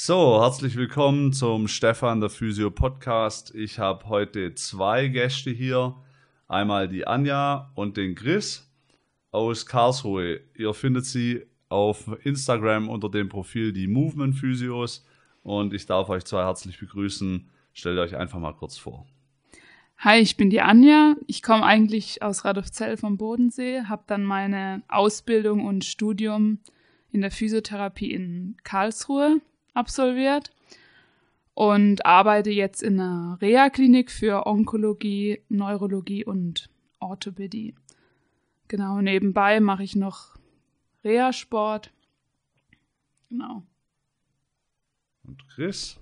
So, herzlich willkommen zum Stefan der Physio Podcast. Ich habe heute zwei Gäste hier. Einmal die Anja und den Chris aus Karlsruhe. Ihr findet sie auf Instagram unter dem Profil die Movement Physios und ich darf euch zwei herzlich begrüßen. Stellt euch einfach mal kurz vor. Hi, ich bin die Anja. Ich komme eigentlich aus Radolfzell vom Bodensee, habe dann meine Ausbildung und Studium in der Physiotherapie in Karlsruhe absolviert und arbeite jetzt in einer Reha-Klinik für Onkologie, Neurologie und Orthopädie. Genau, nebenbei mache ich noch Reha-Sport. Genau. Und Chris?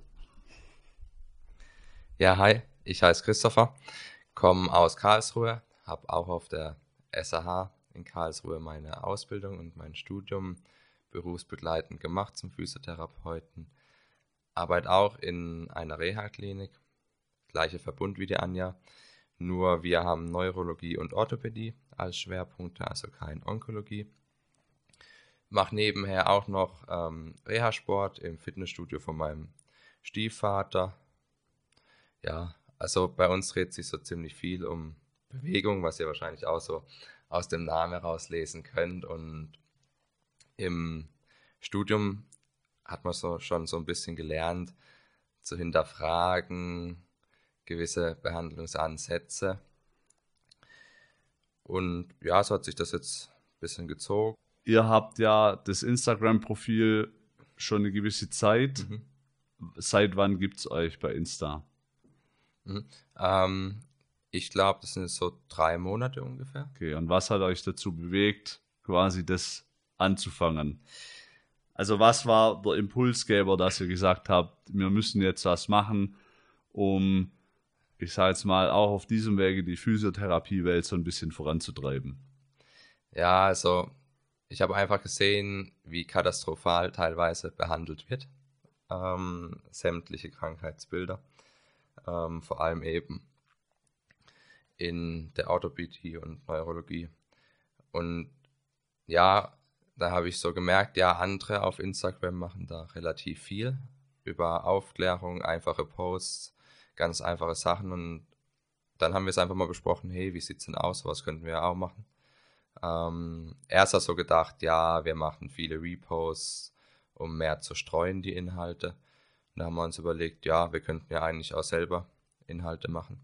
Ja, hi, ich heiße Christopher, komme aus Karlsruhe, habe auch auf der SAH in Karlsruhe meine Ausbildung und mein Studium berufsbegleitend gemacht zum Physiotherapeuten. Arbeite auch in einer Reha-Klinik, gleicher Verbund wie die Anja, nur wir haben Neurologie und Orthopädie als Schwerpunkte, also kein Onkologie. Mache nebenher auch noch ähm, Reha-Sport im Fitnessstudio von meinem Stiefvater. Ja, also bei uns dreht sich so ziemlich viel um Bewegung, was ihr wahrscheinlich auch so aus dem Namen herauslesen könnt. Und im Studium hat man so schon so ein bisschen gelernt, zu hinterfragen, gewisse Behandlungsansätze. Und ja, so hat sich das jetzt ein bisschen gezogen. Ihr habt ja das Instagram-Profil schon eine gewisse Zeit. Mhm. Seit wann gibt es euch bei Insta? Mhm. Ähm, ich glaube, das sind so drei Monate ungefähr. Okay, und was hat euch dazu bewegt, quasi das anzufangen? Also was war der Impulsgeber, dass ihr gesagt habt, wir müssen jetzt was machen, um, ich sage jetzt mal, auch auf diesem Wege die Physiotherapiewelt so ein bisschen voranzutreiben? Ja, also ich habe einfach gesehen, wie katastrophal teilweise behandelt wird. Ähm, sämtliche Krankheitsbilder ähm, vor allem eben in der Orthopädie und Neurologie. Und ja, da habe ich so gemerkt, ja, andere auf Instagram machen da relativ viel über Aufklärung, einfache Posts, ganz einfache Sachen. Und dann haben wir es einfach mal besprochen, hey, wie sieht es denn aus? Was könnten wir auch machen? Ähm, erst hat so gedacht, ja, wir machen viele Reposts, um mehr zu streuen, die Inhalte. Und da haben wir uns überlegt, ja, wir könnten ja eigentlich auch selber Inhalte machen,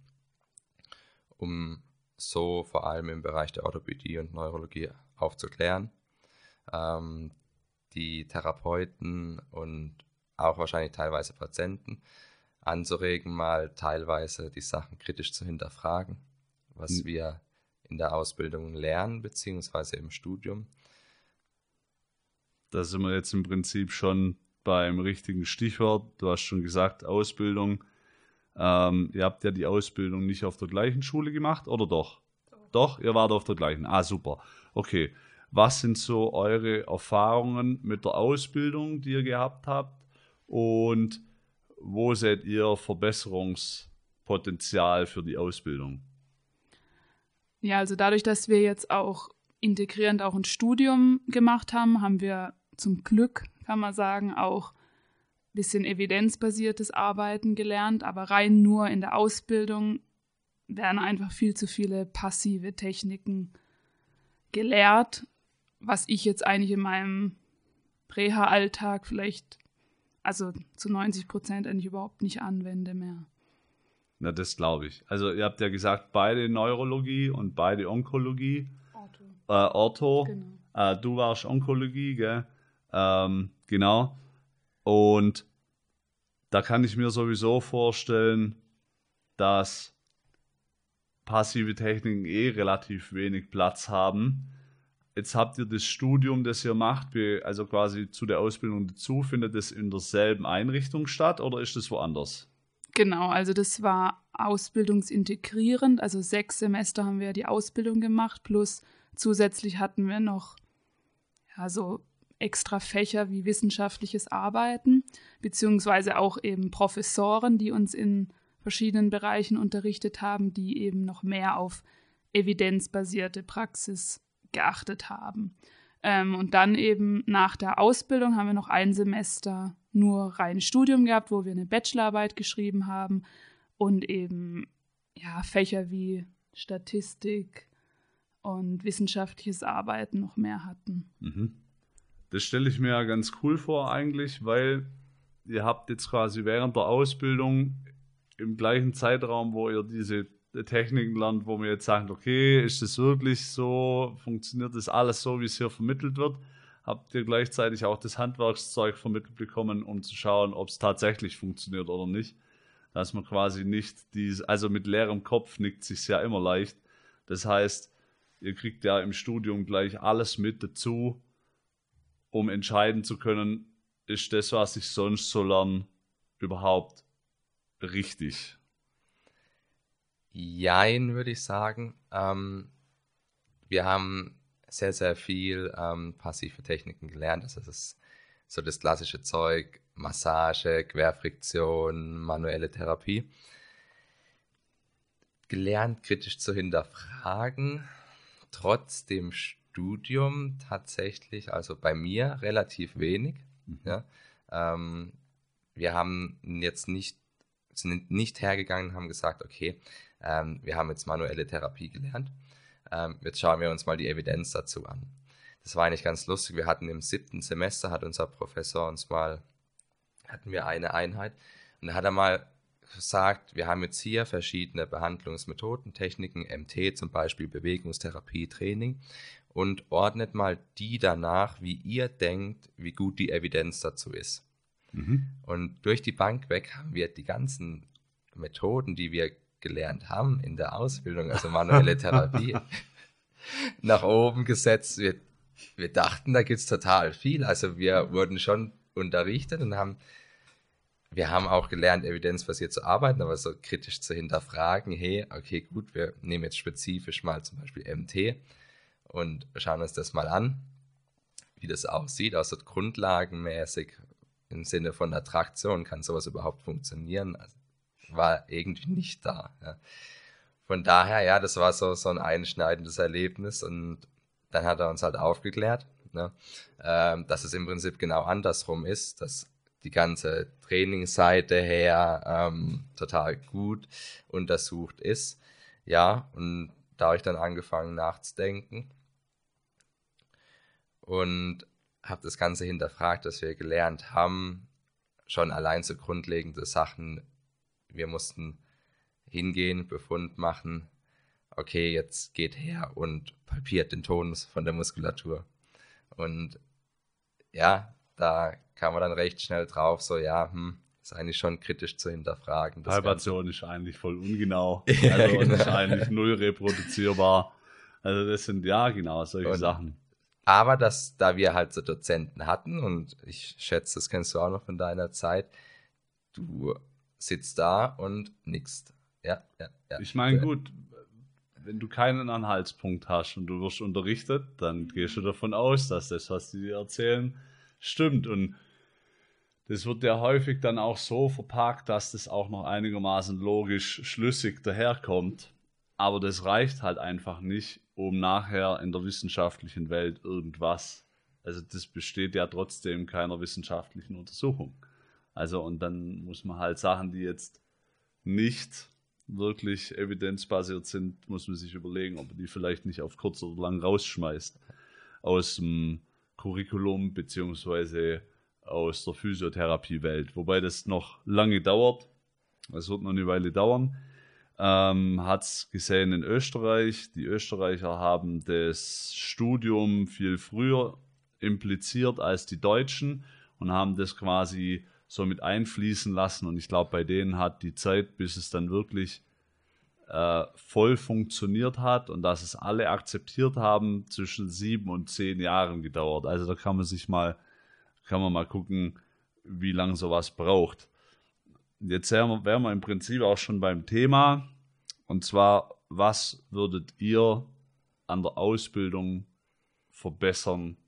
um so vor allem im Bereich der Orthopädie und Neurologie aufzuklären. Ähm, die Therapeuten und auch wahrscheinlich teilweise Patienten anzuregen, mal teilweise die Sachen kritisch zu hinterfragen, was mhm. wir in der Ausbildung lernen, beziehungsweise im Studium. Da sind wir jetzt im Prinzip schon beim richtigen Stichwort. Du hast schon gesagt, Ausbildung. Ähm, ihr habt ja die Ausbildung nicht auf der gleichen Schule gemacht, oder doch? Doch, doch ihr wart auf der gleichen. Ah, super. Okay. Was sind so eure Erfahrungen mit der Ausbildung, die ihr gehabt habt? Und wo seht ihr Verbesserungspotenzial für die Ausbildung? Ja, also dadurch, dass wir jetzt auch integrierend auch ein Studium gemacht haben, haben wir zum Glück kann man sagen, auch ein bisschen evidenzbasiertes Arbeiten gelernt, aber rein nur in der Ausbildung werden einfach viel zu viele passive Techniken gelehrt, was ich jetzt eigentlich in meinem Reha-Alltag vielleicht, also zu 90 Prozent eigentlich überhaupt nicht anwende mehr. Na, das glaube ich. Also ihr habt ja gesagt, beide Neurologie und beide Onkologie. Ortho. Äh, Ortho. Genau. Äh, du warst Onkologie, gell? Ähm, genau. Und da kann ich mir sowieso vorstellen, dass passive Techniken eh relativ wenig Platz haben. Jetzt habt ihr das Studium, das ihr macht, also quasi zu der Ausbildung dazu, findet es in derselben Einrichtung statt oder ist es woanders? Genau, also das war ausbildungsintegrierend. Also sechs Semester haben wir die Ausbildung gemacht, plus zusätzlich hatten wir noch ja, so extra Fächer wie wissenschaftliches Arbeiten, beziehungsweise auch eben Professoren, die uns in verschiedenen Bereichen unterrichtet haben, die eben noch mehr auf evidenzbasierte Praxis geachtet haben. Ähm, und dann eben nach der Ausbildung haben wir noch ein Semester nur rein Studium gehabt, wo wir eine Bachelorarbeit geschrieben haben und eben ja, Fächer wie Statistik und wissenschaftliches Arbeiten noch mehr hatten. Mhm. Das stelle ich mir ja ganz cool vor eigentlich, weil ihr habt jetzt quasi während der Ausbildung im gleichen Zeitraum, wo ihr diese Techniken lernt, wo man jetzt sagt, okay, ist das wirklich so, funktioniert das alles so, wie es hier vermittelt wird, habt ihr gleichzeitig auch das Handwerkszeug vermittelt bekommen, um zu schauen, ob es tatsächlich funktioniert oder nicht. Dass man quasi nicht dies, also mit leerem Kopf nickt sich ja immer leicht. Das heißt, ihr kriegt ja im Studium gleich alles mit dazu, um entscheiden zu können, ist das, was ich sonst so lerne, überhaupt richtig? Jein, würde ich sagen. Ähm, wir haben sehr, sehr viel ähm, passive Techniken gelernt. Also das ist so das klassische Zeug, Massage, Querfriktion, manuelle Therapie. Gelernt, kritisch zu hinterfragen, trotz dem Studium tatsächlich, also bei mir relativ wenig. Mhm. Ja. Ähm, wir haben jetzt nicht, sind nicht hergegangen und haben gesagt, okay, ähm, wir haben jetzt manuelle Therapie gelernt. Ähm, jetzt schauen wir uns mal die Evidenz dazu an. Das war eigentlich ganz lustig. Wir hatten im siebten Semester, hat unser Professor uns mal, hatten wir eine Einheit und da hat er mal gesagt, wir haben jetzt hier verschiedene Behandlungsmethoden, Techniken, MT zum Beispiel, Bewegungstherapie, Training und ordnet mal die danach, wie ihr denkt, wie gut die Evidenz dazu ist. Mhm. Und durch die Bank weg haben wir die ganzen Methoden, die wir gelernt haben in der Ausbildung, also manuelle Therapie, nach oben gesetzt. Wir, wir dachten, da gibt es total viel. Also wir wurden schon unterrichtet und haben, wir haben auch gelernt, evidenzbasiert zu arbeiten, aber so kritisch zu hinterfragen, hey, okay, gut, wir nehmen jetzt spezifisch mal zum Beispiel MT und schauen uns das mal an, wie das aussieht, also grundlagenmäßig im Sinne von Attraktion, kann sowas überhaupt funktionieren? Also war irgendwie nicht da. Ja. Von daher, ja, das war so, so ein einschneidendes Erlebnis und dann hat er uns halt aufgeklärt, ne, ähm, dass es im Prinzip genau andersrum ist, dass die ganze Trainingsseite her ähm, total gut untersucht ist. Ja, und da habe ich dann angefangen nachzudenken und habe das Ganze hinterfragt, dass wir gelernt haben, schon allein so grundlegende Sachen. Wir mussten hingehen, Befund machen. Okay, jetzt geht her und palpiert den Tonus von der Muskulatur. Und ja, da kam man dann recht schnell drauf, so ja, hm, ist eigentlich schon kritisch zu hinterfragen. Palpation ist eigentlich voll ungenau. ja, also genau. ist eigentlich null reproduzierbar. Also das sind ja genau solche und Sachen. Aber dass, da wir halt so Dozenten hatten, und ich schätze, das kennst du auch noch von deiner Zeit, du sitzt da und nickst. Ja, ja, ja. Ich meine, gut, wenn du keinen Anhaltspunkt hast und du wirst unterrichtet, dann gehst du davon aus, dass das, was sie dir erzählen, stimmt. Und das wird ja häufig dann auch so verpackt, dass das auch noch einigermaßen logisch schlüssig daherkommt. Aber das reicht halt einfach nicht, um nachher in der wissenschaftlichen Welt irgendwas. Also das besteht ja trotzdem keiner wissenschaftlichen Untersuchung. Also und dann muss man halt Sachen, die jetzt nicht wirklich evidenzbasiert sind, muss man sich überlegen, ob man die vielleicht nicht auf kurz oder lang rausschmeißt aus dem Curriculum beziehungsweise aus der Physiotherapiewelt. Wobei das noch lange dauert. Es wird noch eine Weile dauern ähm, hat es gesehen in Österreich. Die Österreicher haben das Studium viel früher impliziert als die Deutschen und haben das quasi so mit einfließen lassen. Und ich glaube, bei denen hat die Zeit, bis es dann wirklich äh, voll funktioniert hat und dass es alle akzeptiert haben, zwischen sieben und zehn Jahren gedauert. Also da kann man sich mal, kann man mal gucken, wie lange sowas braucht. Jetzt wären wir im Prinzip auch schon beim Thema. Und zwar, was würdet ihr an der Ausbildung verbessern,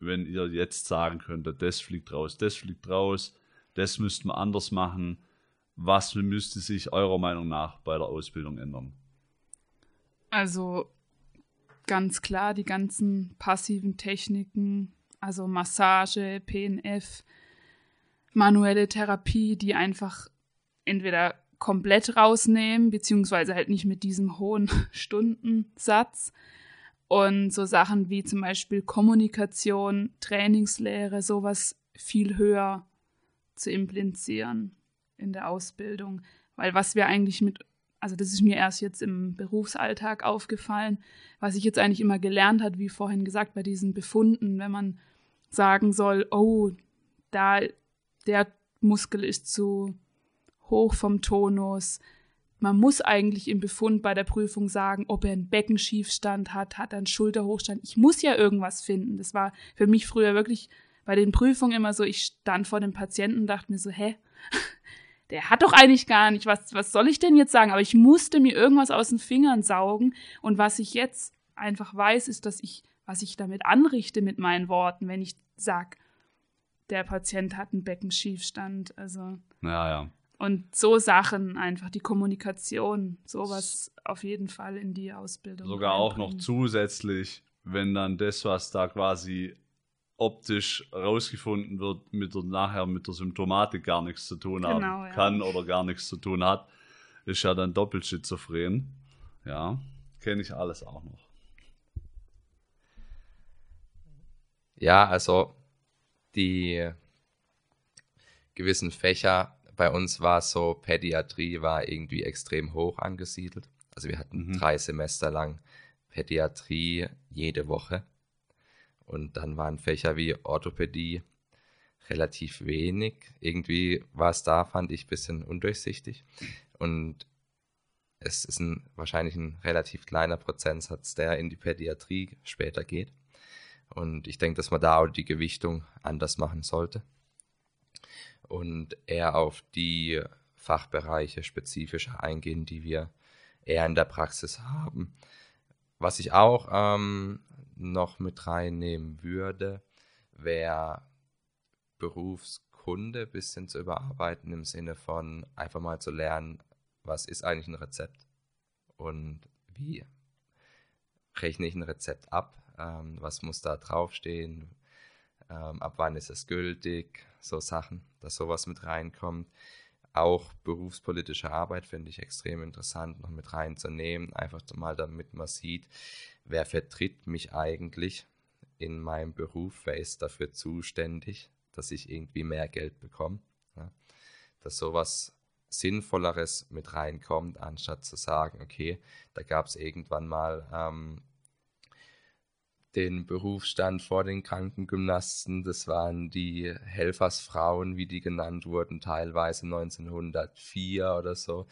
wenn ihr jetzt sagen könntet, das fliegt raus, das fliegt raus, das müssten wir anders machen. Was müsste sich eurer Meinung nach bei der Ausbildung ändern? Also ganz klar die ganzen passiven Techniken, also Massage, PNF, manuelle Therapie, die einfach entweder komplett rausnehmen, beziehungsweise halt nicht mit diesem hohen Stundensatz. Und so Sachen wie zum Beispiel Kommunikation, Trainingslehre, sowas viel höher zu implizieren in der Ausbildung. Weil was wir eigentlich mit, also das ist mir erst jetzt im Berufsalltag aufgefallen, was ich jetzt eigentlich immer gelernt hat, wie vorhin gesagt, bei diesen Befunden, wenn man sagen soll, oh, da der Muskel ist zu hoch vom Tonus. Man muss eigentlich im Befund bei der Prüfung sagen, ob er einen Beckenschiefstand hat, hat er einen Schulterhochstand. Ich muss ja irgendwas finden. Das war für mich früher wirklich bei den Prüfungen immer so, ich stand vor dem Patienten und dachte mir so, hä? Der hat doch eigentlich gar nicht, was, was soll ich denn jetzt sagen? Aber ich musste mir irgendwas aus den Fingern saugen. Und was ich jetzt einfach weiß, ist, dass ich, was ich damit anrichte mit meinen Worten, wenn ich sag, der Patient hat einen Beckenschiefstand. Also. Ja, ja. Und so Sachen einfach, die Kommunikation, sowas auf jeden Fall in die Ausbildung. Sogar auch noch zusätzlich, wenn dann das, was da quasi optisch rausgefunden wird, mit der, nachher mit der Symptomatik gar nichts zu tun genau, haben ja. kann oder gar nichts zu tun hat, ist ja dann doppelt schizophren. Ja, kenne ich alles auch noch. Ja, also die gewissen Fächer, bei uns war es so, Pädiatrie war irgendwie extrem hoch angesiedelt. Also wir hatten mhm. drei Semester lang Pädiatrie jede Woche. Und dann waren Fächer wie Orthopädie relativ wenig. Irgendwie war es da, fand ich, ein bisschen undurchsichtig. Und es ist ein, wahrscheinlich ein relativ kleiner Prozentsatz, der in die Pädiatrie später geht. Und ich denke, dass man da auch die Gewichtung anders machen sollte und eher auf die Fachbereiche spezifischer eingehen, die wir eher in der Praxis haben. Was ich auch ähm, noch mit reinnehmen würde, wäre Berufskunde ein bisschen zu überarbeiten im Sinne von einfach mal zu lernen, was ist eigentlich ein Rezept und wie rechne ich ein Rezept ab? Ähm, was muss da draufstehen, ähm, ab wann ist es gültig, so Sachen, dass sowas mit reinkommt. Auch berufspolitische Arbeit finde ich extrem interessant, noch mit reinzunehmen, einfach mal damit man sieht, wer vertritt mich eigentlich in meinem Beruf, wer ist dafür zuständig, dass ich irgendwie mehr Geld bekomme. Ja? Dass sowas Sinnvolleres mit reinkommt, anstatt zu sagen, okay, da gab es irgendwann mal ähm, den Berufsstand vor den Krankengymnasten. Das waren die Helfersfrauen, wie die genannt wurden, teilweise 1904 oder so.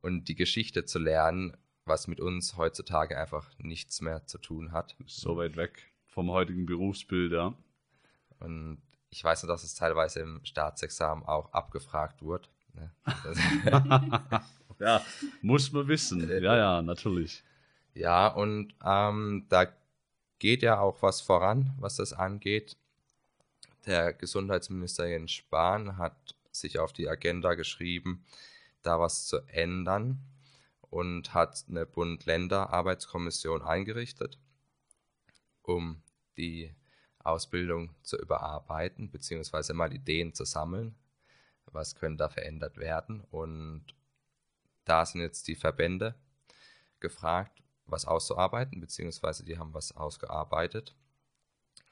Und die Geschichte zu lernen, was mit uns heutzutage einfach nichts mehr zu tun hat. So weit weg vom heutigen Berufsbild, ja. Und ich weiß nur, dass es teilweise im Staatsexamen auch abgefragt wurde. Ne? ja, muss man wissen. Ja, ja, natürlich. Ja, und ähm, da geht ja auch was voran, was das angeht. Der Gesundheitsminister Jens Spahn hat sich auf die Agenda geschrieben, da was zu ändern und hat eine Bund-Länder-Arbeitskommission eingerichtet, um die Ausbildung zu überarbeiten, beziehungsweise mal Ideen zu sammeln, was können da verändert werden. Und da sind jetzt die Verbände gefragt, was auszuarbeiten, beziehungsweise die haben was ausgearbeitet.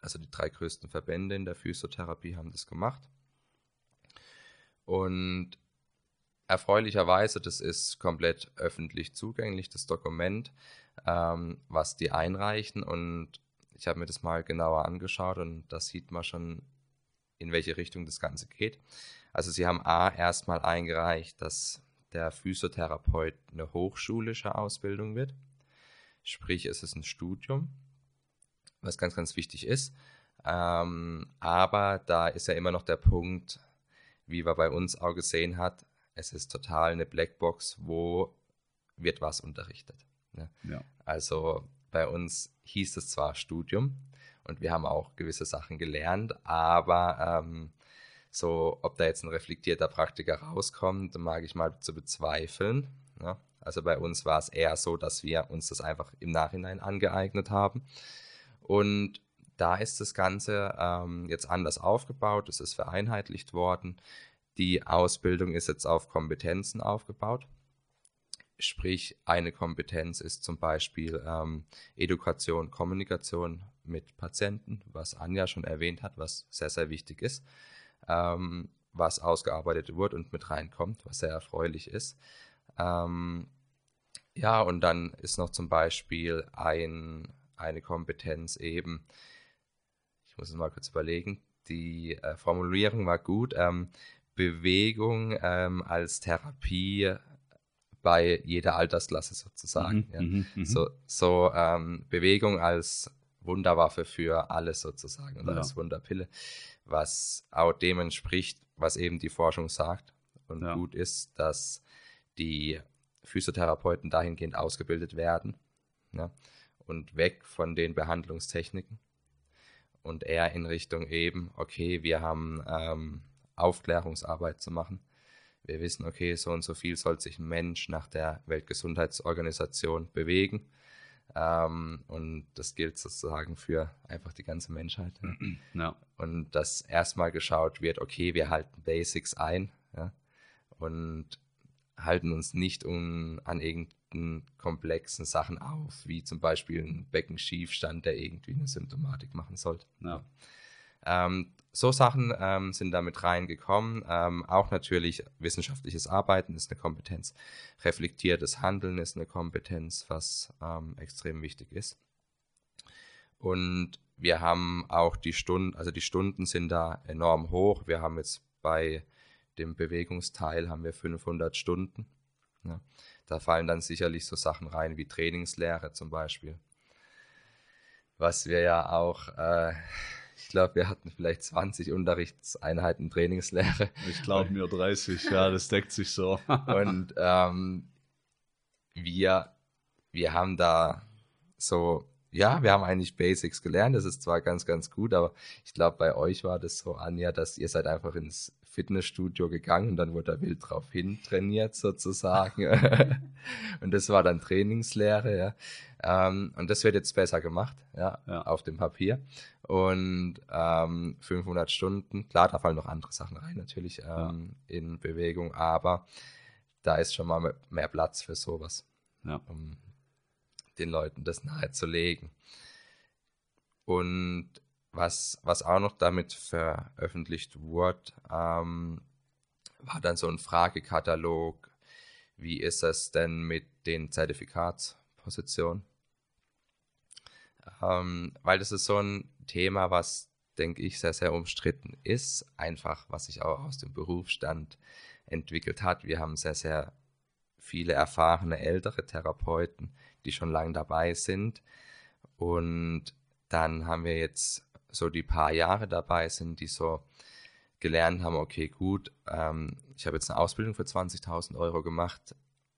Also die drei größten Verbände in der Physiotherapie haben das gemacht. Und erfreulicherweise, das ist komplett öffentlich zugänglich, das Dokument, ähm, was die einreichen. Und ich habe mir das mal genauer angeschaut und da sieht man schon, in welche Richtung das Ganze geht. Also sie haben A erstmal eingereicht, dass der Physiotherapeut eine hochschulische Ausbildung wird. Sprich, es ist ein Studium, was ganz, ganz wichtig ist. Ähm, aber da ist ja immer noch der Punkt, wie man bei uns auch gesehen hat, es ist total eine Blackbox, wo wird was unterrichtet. Ne? Ja. Also bei uns hieß es zwar Studium und wir haben auch gewisse Sachen gelernt, aber ähm, so, ob da jetzt ein reflektierter Praktiker rauskommt, mag ich mal zu bezweifeln. Ne? Also bei uns war es eher so, dass wir uns das einfach im Nachhinein angeeignet haben. Und da ist das Ganze ähm, jetzt anders aufgebaut, es ist vereinheitlicht worden. Die Ausbildung ist jetzt auf Kompetenzen aufgebaut. Sprich, eine Kompetenz ist zum Beispiel ähm, Education, Kommunikation mit Patienten, was Anja schon erwähnt hat, was sehr, sehr wichtig ist, ähm, was ausgearbeitet wurde und mit reinkommt, was sehr erfreulich ist. Ähm, ja, und dann ist noch zum Beispiel ein, eine Kompetenz eben, ich muss es mal kurz überlegen, die äh, Formulierung war gut, ähm, Bewegung ähm, als Therapie bei jeder Altersklasse sozusagen. Mhm, ja. Mhm, mhm. so so ähm, Bewegung als Wunderwaffe für alles sozusagen oder ja. als Wunderpille, was auch dem entspricht, was eben die Forschung sagt. Und ja. gut ist, dass die Physiotherapeuten dahingehend ausgebildet werden ja, und weg von den Behandlungstechniken und eher in Richtung eben, okay, wir haben ähm, Aufklärungsarbeit zu machen wir wissen, okay, so und so viel soll sich ein Mensch nach der Weltgesundheitsorganisation bewegen. Ähm, und das gilt sozusagen für einfach die ganze Menschheit. Ja. ja. Und dass erstmal geschaut wird, okay, wir halten Basics ein ja, und halten uns nicht um, an irgendeinen komplexen Sachen auf, wie zum Beispiel ein Beckenschiefstand, der irgendwie eine Symptomatik machen sollte. Ja. Ähm, so Sachen ähm, sind damit reingekommen. Ähm, auch natürlich wissenschaftliches Arbeiten ist eine Kompetenz. Reflektiertes Handeln ist eine Kompetenz, was ähm, extrem wichtig ist. Und wir haben auch die Stunden, also die Stunden sind da enorm hoch. Wir haben jetzt bei dem Bewegungsteil haben wir 500 Stunden. Ja. Da fallen dann sicherlich so Sachen rein wie Trainingslehre zum Beispiel. Was wir ja auch äh, ich glaube, wir hatten vielleicht 20 Unterrichtseinheiten Trainingslehre. Ich glaube mir 30, ja, das deckt sich so. und ähm, wir, wir haben da so, ja, wir haben eigentlich Basics gelernt. Das ist zwar ganz, ganz gut, aber ich glaube, bei euch war das so, Anja, dass ihr seid einfach ins Fitnessstudio gegangen und dann wurde da wild drauf hin trainiert sozusagen. und das war dann Trainingslehre, ja. Ähm, und das wird jetzt besser gemacht, ja, ja. auf dem Papier. Und ähm, 500 Stunden, klar, da fallen noch andere Sachen rein natürlich ähm, ja. in Bewegung, aber da ist schon mal mehr Platz für sowas, ja. um den Leuten das nahezulegen. Und was, was auch noch damit veröffentlicht wurde, ähm, war dann so ein Fragekatalog, wie ist es denn mit den Zertifikatspositionen? Ähm, weil das ist so ein Thema, was, denke ich, sehr, sehr umstritten ist. Einfach, was sich auch aus dem Berufsstand entwickelt hat. Wir haben sehr, sehr viele erfahrene ältere Therapeuten, die schon lange dabei sind. Und dann haben wir jetzt so die paar Jahre dabei sind, die so gelernt haben, okay, gut, ähm, ich habe jetzt eine Ausbildung für 20.000 Euro gemacht,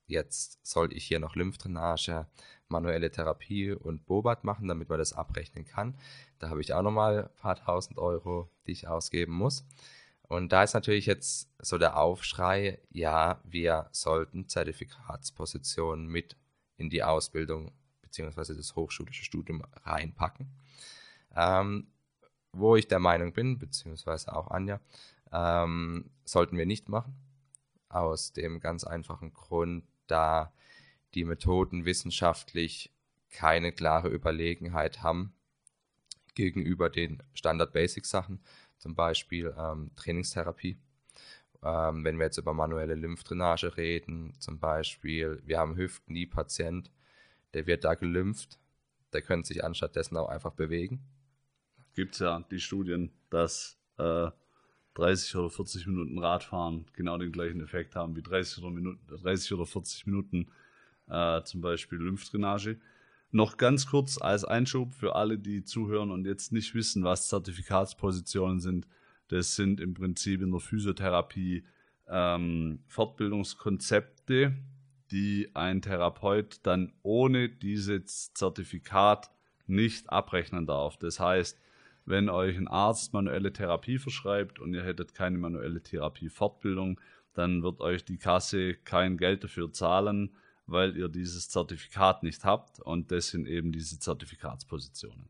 jetzt soll ich hier noch Lymphdrainage, manuelle Therapie und Bobat machen, damit man das abrechnen kann. Da habe ich auch nochmal ein paar tausend Euro, die ich ausgeben muss. Und da ist natürlich jetzt so der Aufschrei, ja, wir sollten Zertifikatspositionen mit in die Ausbildung bzw. das hochschulische Studium reinpacken. Ähm, wo ich der Meinung bin, beziehungsweise auch Anja, ähm, sollten wir nicht machen. Aus dem ganz einfachen Grund, da die Methoden wissenschaftlich keine klare Überlegenheit haben gegenüber den Standard-Basic-Sachen, zum Beispiel ähm, Trainingstherapie. Ähm, wenn wir jetzt über manuelle Lymphdrainage reden, zum Beispiel, wir haben Hüft-Knie-Patient, der wird da gelympht, der könnte sich anstattdessen auch einfach bewegen gibt es ja die Studien, dass äh, 30 oder 40 Minuten Radfahren genau den gleichen Effekt haben wie 30 oder, Minuten, 30 oder 40 Minuten äh, zum Beispiel Lymphdrainage. Noch ganz kurz als Einschub für alle, die zuhören und jetzt nicht wissen, was Zertifikatspositionen sind. Das sind im Prinzip in der Physiotherapie ähm, Fortbildungskonzepte, die ein Therapeut dann ohne dieses Zertifikat nicht abrechnen darf. Das heißt, wenn euch ein Arzt manuelle Therapie verschreibt und ihr hättet keine manuelle Therapie-Fortbildung, dann wird euch die Kasse kein Geld dafür zahlen, weil ihr dieses Zertifikat nicht habt und das sind eben diese Zertifikatspositionen.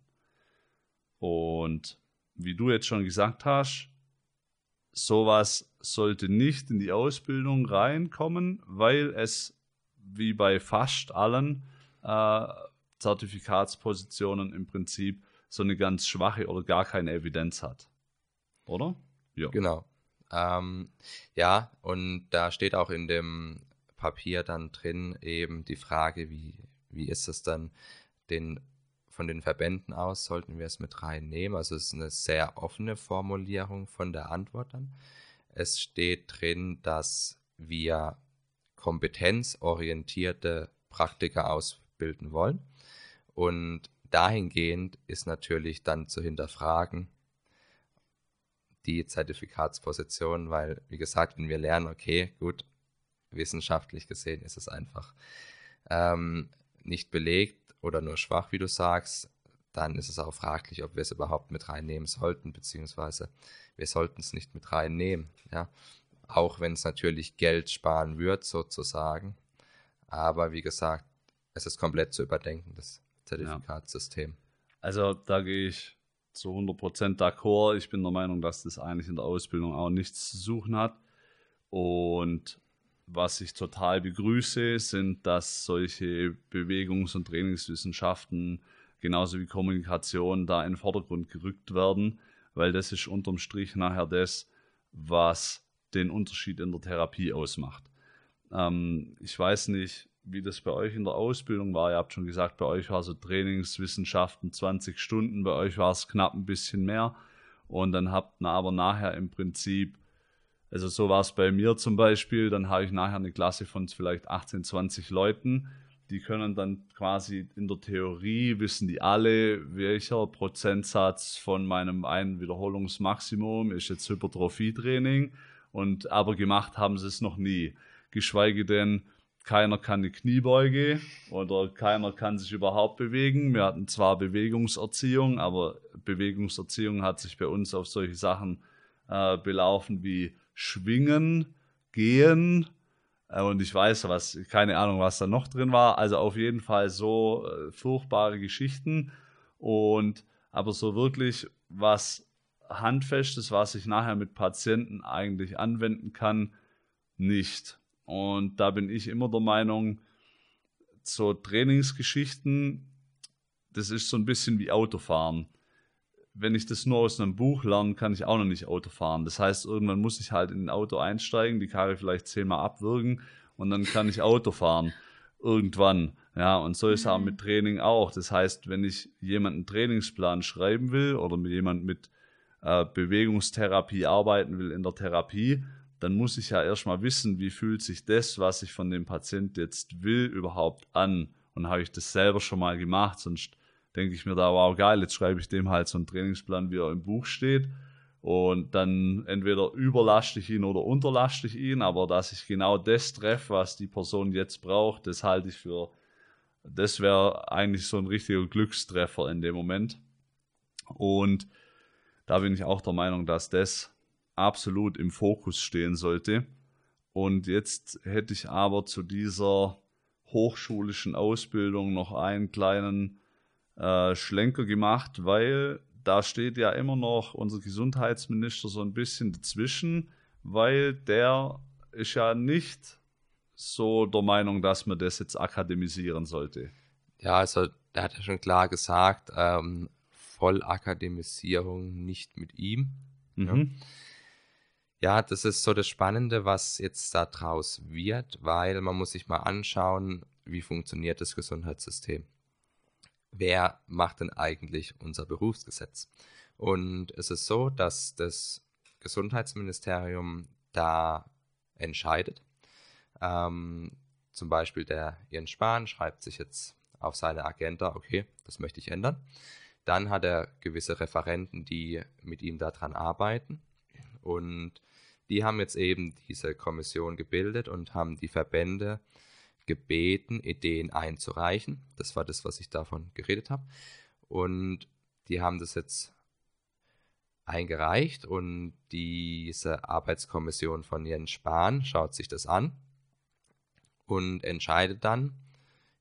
Und wie du jetzt schon gesagt hast, sowas sollte nicht in die Ausbildung reinkommen, weil es wie bei fast allen äh, Zertifikatspositionen im Prinzip so eine ganz schwache oder gar keine Evidenz hat. Oder? Ja. Genau. Ähm, ja, und da steht auch in dem Papier dann drin eben die Frage, wie, wie ist es dann den, von den Verbänden aus, sollten wir es mit reinnehmen? Also es ist eine sehr offene Formulierung von der Antwort dann. Es steht drin, dass wir kompetenzorientierte Praktiker ausbilden wollen. Und dahingehend ist natürlich dann zu hinterfragen, die Zertifikatsposition, weil, wie gesagt, wenn wir lernen, okay, gut, wissenschaftlich gesehen ist es einfach ähm, nicht belegt oder nur schwach, wie du sagst, dann ist es auch fraglich, ob wir es überhaupt mit reinnehmen sollten, beziehungsweise wir sollten es nicht mit reinnehmen. Ja? Auch wenn es natürlich Geld sparen wird, sozusagen. Aber wie gesagt, es ist komplett zu überdenken, das Zertifikatssystem. Ja. Also da gehe ich zu 100% d'accord. Ich bin der Meinung, dass das eigentlich in der Ausbildung auch nichts zu suchen hat. Und was ich total begrüße, sind, dass solche Bewegungs- und Trainingswissenschaften genauso wie Kommunikation da in den Vordergrund gerückt werden, weil das ist unterm Strich nachher das, was den Unterschied in der Therapie ausmacht. Ähm, ich weiß nicht, wie das bei euch in der Ausbildung war. Ihr habt schon gesagt, bei euch war so Trainingswissenschaften 20 Stunden, bei euch war es knapp ein bisschen mehr. Und dann habt ihr aber nachher im Prinzip, also so war es bei mir zum Beispiel, dann habe ich nachher eine Klasse von vielleicht 18, 20 Leuten. Die können dann quasi in der Theorie wissen die alle, welcher Prozentsatz von meinem einen Wiederholungsmaximum ist jetzt Hypertrophietraining. Und aber gemacht haben sie es noch nie. Geschweige denn, keiner kann die Kniebeuge oder keiner kann sich überhaupt bewegen. Wir hatten zwar Bewegungserziehung, aber Bewegungserziehung hat sich bei uns auf solche Sachen äh, belaufen wie Schwingen, Gehen äh, und ich weiß, was, keine Ahnung, was da noch drin war. Also auf jeden Fall so äh, furchtbare Geschichten und aber so wirklich was Handfestes, was ich nachher mit Patienten eigentlich anwenden kann, nicht. Und da bin ich immer der Meinung, so Trainingsgeschichten, das ist so ein bisschen wie Autofahren. Wenn ich das nur aus einem Buch lerne, kann ich auch noch nicht Auto fahren. Das heißt, irgendwann muss ich halt in ein Auto einsteigen, die Karre vielleicht zehnmal abwürgen und dann kann ich Auto fahren. Irgendwann. Ja, und so ist es mhm. auch mit Training auch. Das heißt, wenn ich jemanden einen Trainingsplan schreiben will oder mit jemand mit äh, Bewegungstherapie arbeiten will in der Therapie, dann muss ich ja erstmal wissen, wie fühlt sich das, was ich von dem Patient jetzt will, überhaupt an. Und habe ich das selber schon mal gemacht, sonst denke ich mir da, wow, geil, jetzt schreibe ich dem halt so einen Trainingsplan, wie er im Buch steht. Und dann entweder überlaste ich ihn oder unterlaste ich ihn, aber dass ich genau das treffe, was die Person jetzt braucht, das halte ich für, das wäre eigentlich so ein richtiger Glückstreffer in dem Moment. Und da bin ich auch der Meinung, dass das absolut im Fokus stehen sollte. Und jetzt hätte ich aber zu dieser hochschulischen Ausbildung noch einen kleinen äh, Schlenker gemacht, weil da steht ja immer noch unser Gesundheitsminister so ein bisschen dazwischen, weil der ist ja nicht so der Meinung, dass man das jetzt akademisieren sollte. Ja, also der hat ja schon klar gesagt, ähm, Vollakademisierung nicht mit ihm. Mhm. Ja. Ja, das ist so das Spannende, was jetzt da draus wird, weil man muss sich mal anschauen, wie funktioniert das Gesundheitssystem. Wer macht denn eigentlich unser Berufsgesetz? Und es ist so, dass das Gesundheitsministerium da entscheidet. Ähm, zum Beispiel der Jens Spahn schreibt sich jetzt auf seine Agenda, okay, das möchte ich ändern. Dann hat er gewisse Referenten, die mit ihm daran arbeiten. Und die haben jetzt eben diese Kommission gebildet und haben die Verbände gebeten, Ideen einzureichen. Das war das, was ich davon geredet habe. Und die haben das jetzt eingereicht und diese Arbeitskommission von Jens Spahn schaut sich das an und entscheidet dann,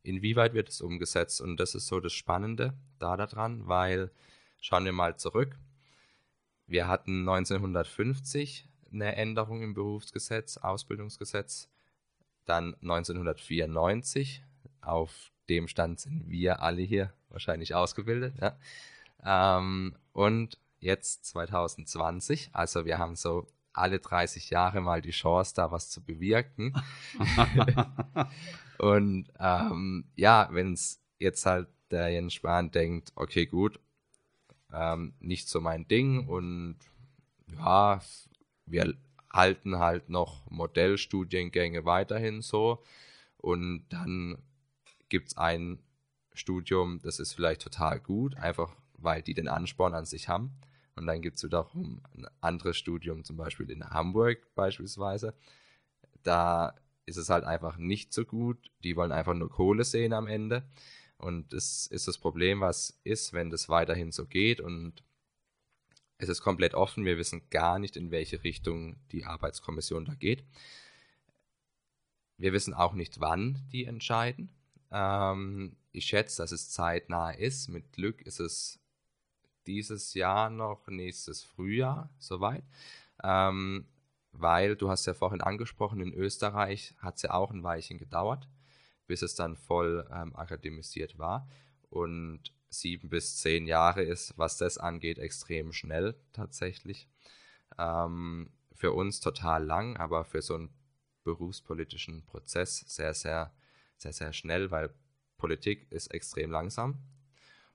inwieweit wird es umgesetzt. Und das ist so das Spannende da daran, weil Schauen wir mal zurück. Wir hatten 1950 eine Änderung im Berufsgesetz, Ausbildungsgesetz. Dann 1994, auf dem Stand sind wir alle hier wahrscheinlich ausgebildet. Ja. Ähm, und jetzt 2020, also wir haben so alle 30 Jahre mal die Chance, da was zu bewirken. und ähm, ja, wenn es jetzt halt der Jens Spahn denkt, okay, gut, ähm, nicht so mein Ding und ja, wir halten halt noch Modellstudiengänge weiterhin so und dann gibt es ein Studium, das ist vielleicht total gut, einfach weil die den Ansporn an sich haben. Und dann gibt es wiederum ein anderes Studium, zum Beispiel in Hamburg beispielsweise. Da ist es halt einfach nicht so gut. Die wollen einfach nur Kohle sehen am Ende. Und das ist das Problem, was ist, wenn das weiterhin so geht. Und es ist komplett offen. Wir wissen gar nicht, in welche Richtung die Arbeitskommission da geht. Wir wissen auch nicht, wann die entscheiden. Ähm, ich schätze, dass es zeitnah ist. Mit Glück ist es dieses Jahr noch, nächstes Frühjahr soweit. Ähm, weil du hast ja vorhin angesprochen, in Österreich hat es ja auch ein Weilchen gedauert, bis es dann voll ähm, akademisiert war. Und sieben bis zehn Jahre ist, was das angeht, extrem schnell tatsächlich. Ähm, für uns total lang, aber für so einen berufspolitischen Prozess sehr, sehr, sehr, sehr schnell, weil Politik ist extrem langsam.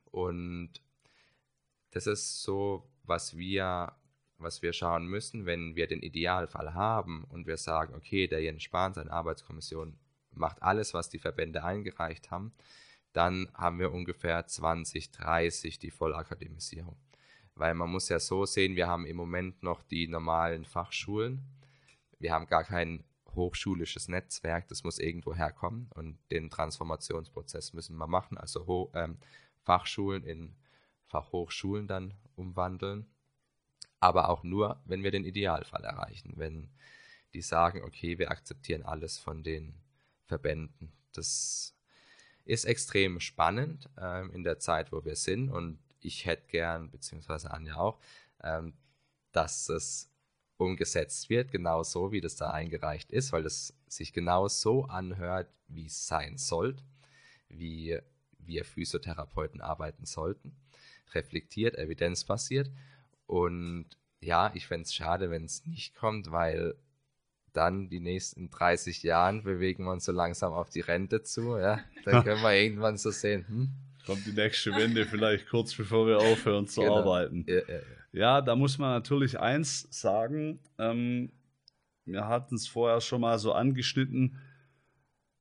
Und das ist so, was wir, was wir schauen müssen, wenn wir den Idealfall haben und wir sagen, okay, der Jens Spahn, seine Arbeitskommission macht alles, was die Verbände eingereicht haben, dann haben wir ungefähr 20, 30 die Vollakademisierung. Weil man muss ja so sehen, wir haben im Moment noch die normalen Fachschulen. Wir haben gar kein hochschulisches Netzwerk, das muss irgendwo herkommen und den Transformationsprozess müssen wir machen, also ähm, Fachschulen in Fachhochschulen dann umwandeln. Aber auch nur, wenn wir den Idealfall erreichen, wenn die sagen, okay, wir akzeptieren alles von den Verbänden. Das ist extrem spannend ähm, in der Zeit, wo wir sind. Und ich hätte gern, beziehungsweise Anja auch, ähm, dass es umgesetzt wird, genau so, wie das da eingereicht ist, weil es sich genau so anhört, wie es sein sollte, wie wir Physiotherapeuten arbeiten sollten reflektiert, evidenzbasiert. Und ja, ich fände es schade, wenn es nicht kommt, weil dann die nächsten 30 Jahren bewegen wir uns so langsam auf die Rente zu. Ja? Dann können wir irgendwann so sehen, hm? kommt die nächste Wende vielleicht kurz bevor wir aufhören zu genau. arbeiten. Ja, ja, ja. ja, da muss man natürlich eins sagen. Ähm, wir hatten es vorher schon mal so angeschnitten.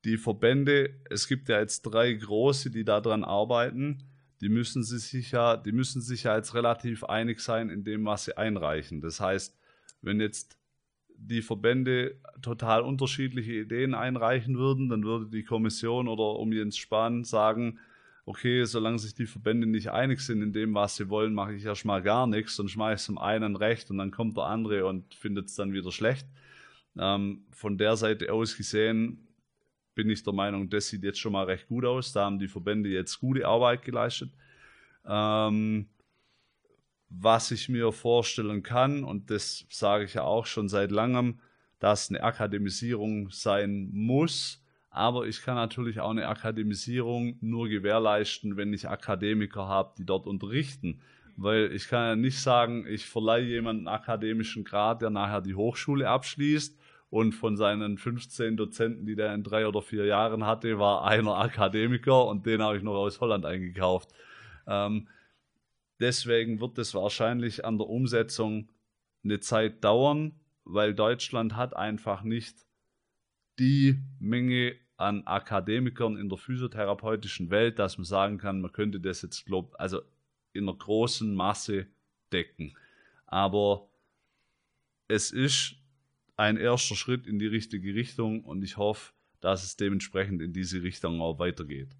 Die Verbände, es gibt ja jetzt drei große, die daran arbeiten die müssen sich ja, die müssen sich ja jetzt relativ einig sein in dem, was sie einreichen. Das heißt, wenn jetzt die Verbände total unterschiedliche Ideen einreichen würden, dann würde die Kommission oder um Jens Spahn sagen, okay, solange sich die Verbände nicht einig sind in dem, was sie wollen, mache ich erstmal gar nichts und schmeiße zum einen recht und dann kommt der andere und findet es dann wieder schlecht. Ähm, von der Seite aus gesehen bin ich der Meinung, das sieht jetzt schon mal recht gut aus. Da haben die Verbände jetzt gute Arbeit geleistet. Ähm, was ich mir vorstellen kann, und das sage ich ja auch schon seit langem, dass eine Akademisierung sein muss. Aber ich kann natürlich auch eine Akademisierung nur gewährleisten, wenn ich Akademiker habe, die dort unterrichten. Weil ich kann ja nicht sagen, ich verleihe jemanden akademischen Grad, der nachher die Hochschule abschließt und von seinen 15 Dozenten, die der in drei oder vier Jahren hatte, war einer Akademiker und den habe ich noch aus Holland eingekauft. Ähm, deswegen wird es wahrscheinlich an der Umsetzung eine Zeit dauern, weil Deutschland hat einfach nicht die Menge an Akademikern in der physiotherapeutischen Welt, dass man sagen kann, man könnte das jetzt glaub, also in einer großen Masse decken. Aber es ist ein erster Schritt in die richtige Richtung und ich hoffe, dass es dementsprechend in diese Richtung auch weitergeht.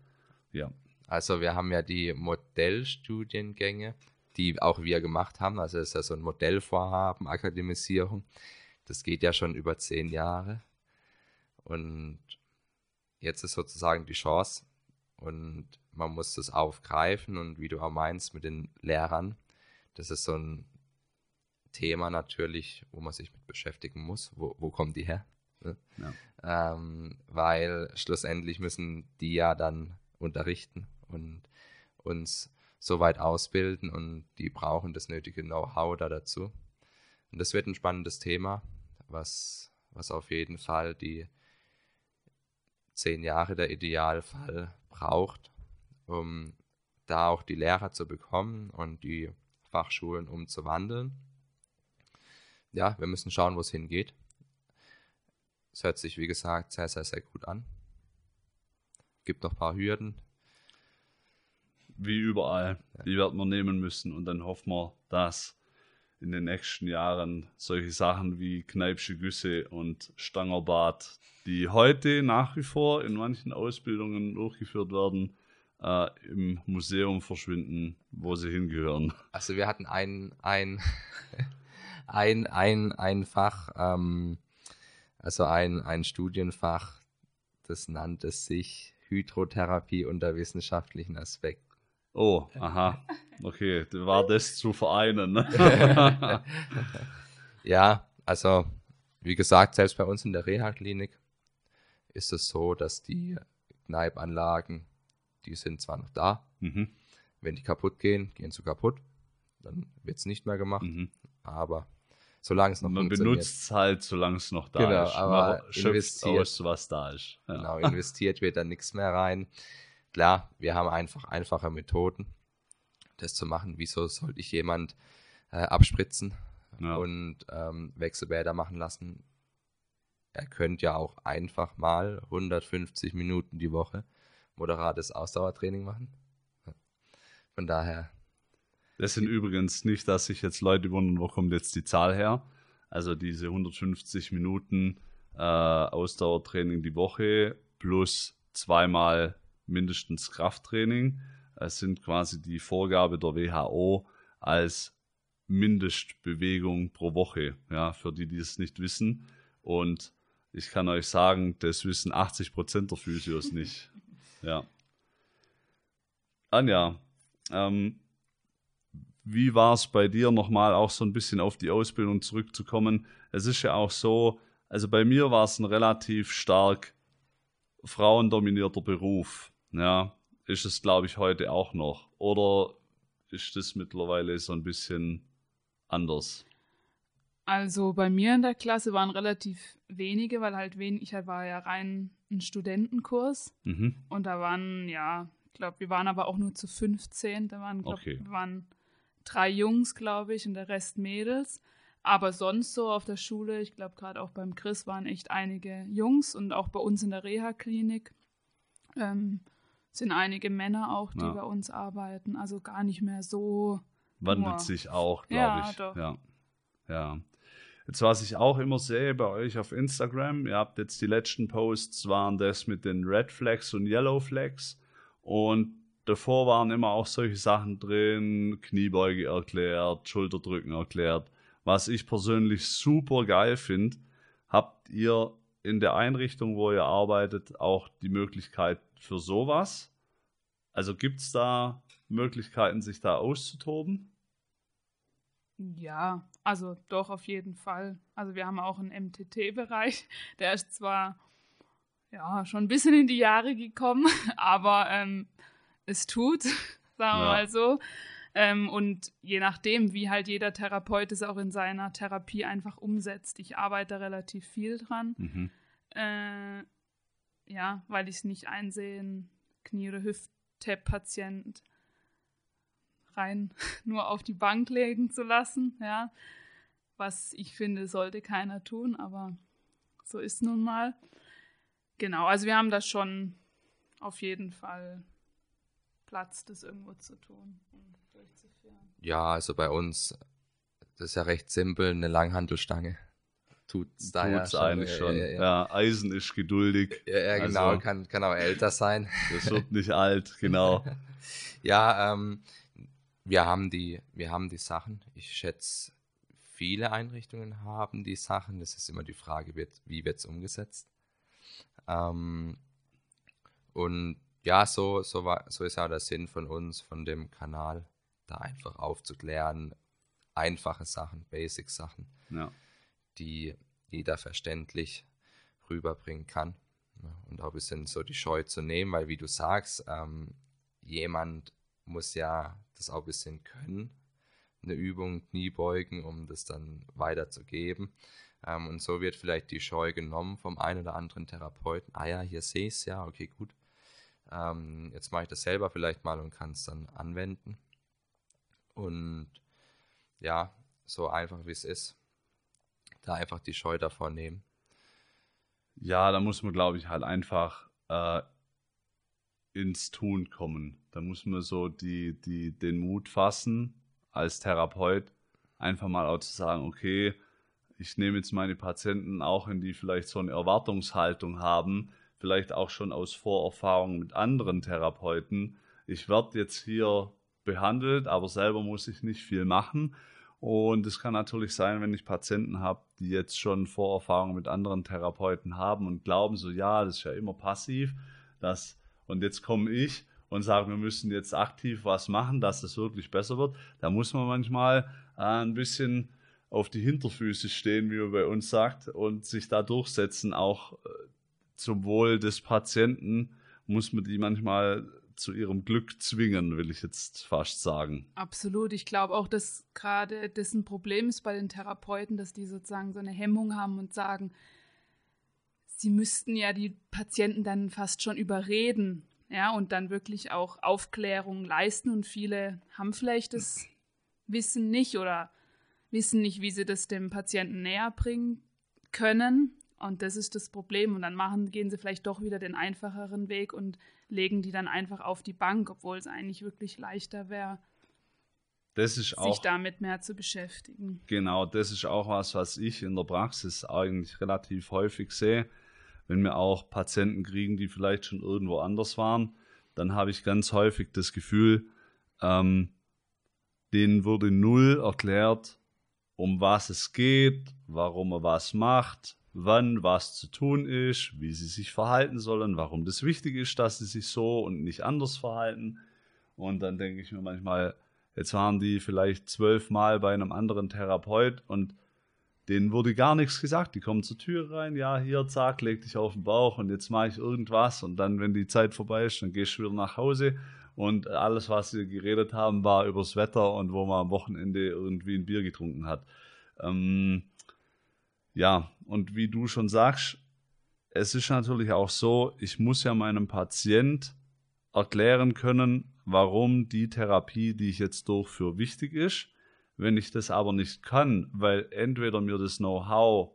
Ja. Also wir haben ja die Modellstudiengänge, die auch wir gemacht haben. Also es ist ja so ein Modellvorhaben, Akademisierung. Das geht ja schon über zehn Jahre. Und jetzt ist sozusagen die Chance, und man muss das aufgreifen und wie du auch meinst mit den Lehrern, das ist so ein Thema natürlich, wo man sich mit beschäftigen muss. Wo, wo kommen die her? Ne? Ja. Ähm, weil schlussendlich müssen die ja dann unterrichten und uns so weit ausbilden und die brauchen das nötige Know-how da dazu. Und das wird ein spannendes Thema, was, was auf jeden Fall die zehn Jahre der Idealfall braucht, um da auch die Lehrer zu bekommen und die Fachschulen umzuwandeln. Ja, wir müssen schauen, wo es hingeht. Es hört sich, wie gesagt, sehr, sehr, sehr gut an. Gibt noch ein paar Hürden. Wie überall. Ja. Die werden wir nehmen müssen und dann hoffen wir, dass in den nächsten Jahren solche Sachen wie Kneipsche Güsse und Stangerbad, die heute nach wie vor in manchen Ausbildungen durchgeführt werden, äh, im Museum verschwinden, wo sie hingehören. Also wir hatten ein, ein, ein, ein, ein Fach, ähm, also ein, ein Studienfach, das nannte sich Hydrotherapie unter wissenschaftlichen Aspekten. Oh, aha. Okay, war das zu vereinen. Ne? ja, also wie gesagt, selbst bei uns in der Reha-Klinik ist es so, dass die Kneipanlagen, die sind zwar noch da, mhm. wenn die kaputt gehen, gehen sie kaputt, dann wird es nicht mehr gemacht, mhm. aber solange es noch Man benutzt es halt, solange es noch da genau, ist. Aber Man investiert, aus, was da ist. Ja. Genau, investiert wird da nichts mehr rein. Klar, wir haben einfach einfache Methoden, das zu machen. Wieso sollte ich jemand äh, abspritzen ja. und ähm, Wechselbäder machen lassen? Er könnte ja auch einfach mal 150 Minuten die Woche moderates Ausdauertraining machen. Von daher. Das sind übrigens nicht, dass sich jetzt Leute wundern, wo kommt jetzt die Zahl her. Also diese 150 Minuten äh, Ausdauertraining die Woche plus zweimal mindestens Krafttraining. Es sind quasi die Vorgabe der WHO als Mindestbewegung pro Woche, ja, für die, die es nicht wissen. Und ich kann euch sagen, das wissen 80 Prozent der Physios nicht. Ja. Anja, ähm, wie war es bei dir nochmal auch so ein bisschen auf die Ausbildung zurückzukommen? Es ist ja auch so, also bei mir war es ein relativ stark frauendominierter Beruf. Ja, ist es, glaube ich, heute auch noch. Oder ist das mittlerweile so ein bisschen anders? Also bei mir in der Klasse waren relativ wenige, weil halt wenig, ich war ja rein ein Studentenkurs mhm. und da waren, ja, ich glaube, wir waren aber auch nur zu 15. Da waren, glaub, okay. waren drei Jungs, glaube ich, und der Rest Mädels. Aber sonst so auf der Schule, ich glaube gerade auch beim Chris waren echt einige Jungs und auch bei uns in der Reha-Klinik. Ähm, sind einige Männer auch, die ja. bei uns arbeiten. Also gar nicht mehr so. Wandelt nur. sich auch, glaube ich. Doch. Ja, ja. Jetzt, was ich auch immer sehe bei euch auf Instagram, ihr habt jetzt die letzten Posts, waren das mit den Red Flags und Yellow Flags. Und davor waren immer auch solche Sachen drin, Kniebeuge erklärt, Schulterdrücken erklärt. Was ich persönlich super geil finde, habt ihr in der Einrichtung, wo ihr arbeitet, auch die Möglichkeit für sowas? Also gibt es da Möglichkeiten, sich da auszutoben? Ja, also doch auf jeden Fall. Also wir haben auch einen MTT-Bereich, der ist zwar ja schon ein bisschen in die Jahre gekommen, aber ähm, es tut, sagen wir ja. mal so. Ähm, und je nachdem, wie halt jeder Therapeut es auch in seiner Therapie einfach umsetzt. Ich arbeite relativ viel dran. Mhm. Äh, ja, weil ich es nicht einsehen, Knie- oder Hüft-Tap-Patient rein nur auf die Bank legen zu lassen, ja. Was ich finde, sollte keiner tun, aber so ist nun mal. Genau, also wir haben da schon auf jeden Fall Platz, das irgendwo zu tun durchzuführen. Ja, also bei uns, das ist ja recht simpel, eine Langhantelstange tut es da ja eigentlich schon. Ja, ja, ja, Eisen ist geduldig. Ja, ja genau, also, kann, kann auch älter sein. Das wird nicht alt, genau. ja, ähm, wir haben die, wir haben die Sachen. Ich schätze, viele Einrichtungen haben die Sachen. Das ist immer die Frage, wie wird es umgesetzt. Ähm, und ja, so, so, war, so ist ja der Sinn von uns, von dem Kanal, da einfach aufzuklären, einfache Sachen, Basic-Sachen, ja. die jeder verständlich rüberbringen kann. Und auch ein bisschen so die Scheu zu nehmen, weil wie du sagst, ähm, jemand muss ja das auch ein bisschen können, eine Übung, Kniebeugen, um das dann weiterzugeben. Ähm, und so wird vielleicht die Scheu genommen vom einen oder anderen Therapeuten. Ah ja, hier sehe ich es ja, okay, gut. Ähm, jetzt mache ich das selber vielleicht mal und kann es dann anwenden. Und ja, so einfach wie es ist, da einfach die Scheu davor nehmen. Ja, da muss man, glaube ich, halt einfach äh, ins Tun kommen. Da muss man so die, die, den Mut fassen, als Therapeut einfach mal auch zu sagen, okay, ich nehme jetzt meine Patienten auch, in die vielleicht so eine Erwartungshaltung haben, vielleicht auch schon aus Vorerfahrung mit anderen Therapeuten. Ich werde jetzt hier behandelt, aber selber muss ich nicht viel machen. Und es kann natürlich sein, wenn ich Patienten habe, die jetzt schon Vorerfahrung mit anderen Therapeuten haben und glauben so, ja, das ist ja immer passiv, das und jetzt komme ich und sage, wir müssen jetzt aktiv was machen, dass es wirklich besser wird. Da muss man manchmal äh, ein bisschen auf die Hinterfüße stehen, wie man bei uns sagt, und sich da durchsetzen. Auch äh, zum Wohl des Patienten muss man die manchmal zu ihrem Glück zwingen, will ich jetzt fast sagen. Absolut. Ich glaube auch, dass gerade das ein Problem ist bei den Therapeuten, dass die sozusagen so eine Hemmung haben und sagen, sie müssten ja die Patienten dann fast schon überreden, ja, und dann wirklich auch Aufklärung leisten. Und viele haben vielleicht das Wissen nicht oder wissen nicht, wie sie das dem Patienten näher bringen können. Und das ist das Problem. Und dann machen, gehen sie vielleicht doch wieder den einfacheren Weg und legen die dann einfach auf die Bank, obwohl es eigentlich wirklich leichter wäre, sich auch, damit mehr zu beschäftigen. Genau, das ist auch was, was ich in der Praxis eigentlich relativ häufig sehe. Wenn wir auch Patienten kriegen, die vielleicht schon irgendwo anders waren, dann habe ich ganz häufig das Gefühl, ähm, denen wurde null erklärt, um was es geht, warum er was macht, wann was zu tun ist, wie sie sich verhalten sollen, warum das wichtig ist, dass sie sich so und nicht anders verhalten. Und dann denke ich mir manchmal, jetzt waren die vielleicht zwölfmal bei einem anderen Therapeut und denen wurde gar nichts gesagt. Die kommen zur Tür rein, ja, hier, zack, leg dich auf den Bauch und jetzt mache ich irgendwas. Und dann, wenn die Zeit vorbei ist, dann gehst du wieder nach Hause. Und alles, was sie geredet haben, war übers Wetter und wo man am Wochenende irgendwie ein Bier getrunken hat. Ähm, ja, und wie du schon sagst, es ist natürlich auch so, ich muss ja meinem Patient erklären können, warum die Therapie, die ich jetzt durchführe, wichtig ist. Wenn ich das aber nicht kann, weil entweder mir das Know-how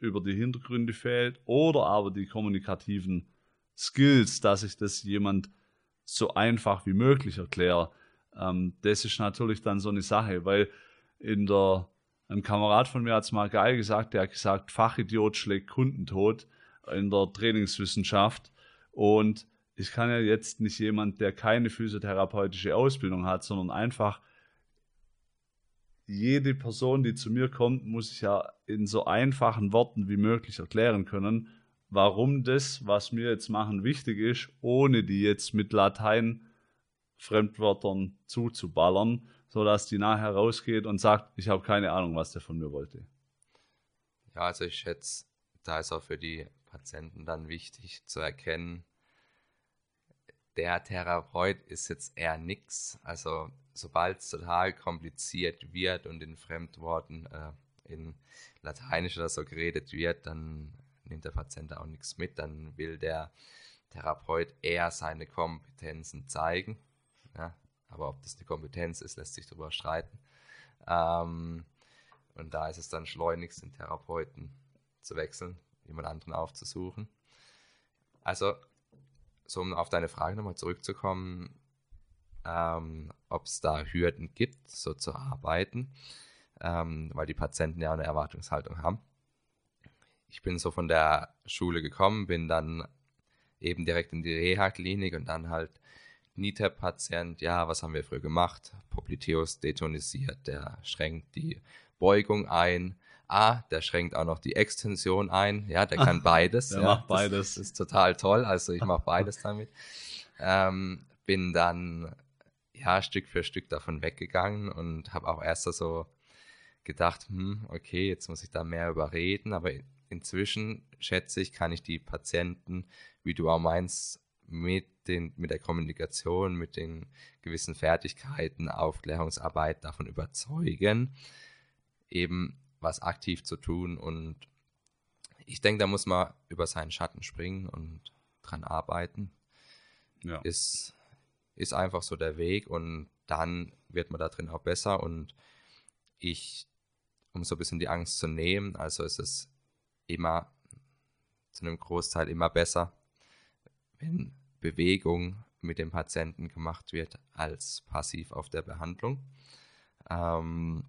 über die Hintergründe fehlt oder aber die kommunikativen Skills, dass ich das jemand so einfach wie möglich erkläre, ähm, das ist natürlich dann so eine Sache, weil in der ein Kamerad von mir hat es mal geil gesagt, der hat gesagt, Fachidiot schlägt Kundentod in der Trainingswissenschaft. Und ich kann ja jetzt nicht jemand, der keine physiotherapeutische Ausbildung hat, sondern einfach jede Person, die zu mir kommt, muss ich ja in so einfachen Worten wie möglich erklären können, warum das, was wir jetzt machen, wichtig ist, ohne die jetzt mit Latein Fremdwörtern zuzuballern, sodass die nachher rausgeht und sagt, ich habe keine Ahnung, was der von mir wollte. Ja, also ich schätze, da ist auch für die Patienten dann wichtig zu erkennen, der Therapeut ist jetzt eher nix. Also sobald es total kompliziert wird und in Fremdworten äh, in Lateinisch oder so geredet wird, dann nimmt der Patient auch nichts mit. Dann will der Therapeut eher seine Kompetenzen zeigen. Ja, aber ob das eine Kompetenz ist, lässt sich darüber streiten. Ähm, und da ist es dann schleunigst, den Therapeuten zu wechseln, jemand anderen aufzusuchen. Also, so um auf deine Frage nochmal zurückzukommen, ähm, ob es da Hürden gibt, so zu arbeiten, ähm, weil die Patienten ja eine Erwartungshaltung haben. Ich bin so von der Schule gekommen, bin dann eben direkt in die Reha-Klinik und dann halt NITAP-Patient, ja, was haben wir früher gemacht? Popliteus detonisiert, der schränkt die Beugung ein. Ah, der schränkt auch noch die Extension ein. Ja, der kann beides. der ja, macht beides. Das, ist total toll. Also ich mache beides damit. ähm, bin dann ja Stück für Stück davon weggegangen und habe auch erst so gedacht, hm, okay, jetzt muss ich da mehr überreden, aber inzwischen schätze ich, kann ich die Patienten, wie du auch meinst, mit, den, mit der Kommunikation, mit den gewissen Fertigkeiten, Aufklärungsarbeit davon überzeugen, eben was aktiv zu tun. Und ich denke, da muss man über seinen Schatten springen und dran arbeiten. Ja. Ist, ist einfach so der Weg und dann wird man da drin auch besser. Und ich, um so ein bisschen die Angst zu nehmen, also ist es immer zu einem Großteil immer besser, wenn Bewegung mit dem Patienten gemacht wird als passiv auf der Behandlung. Ähm,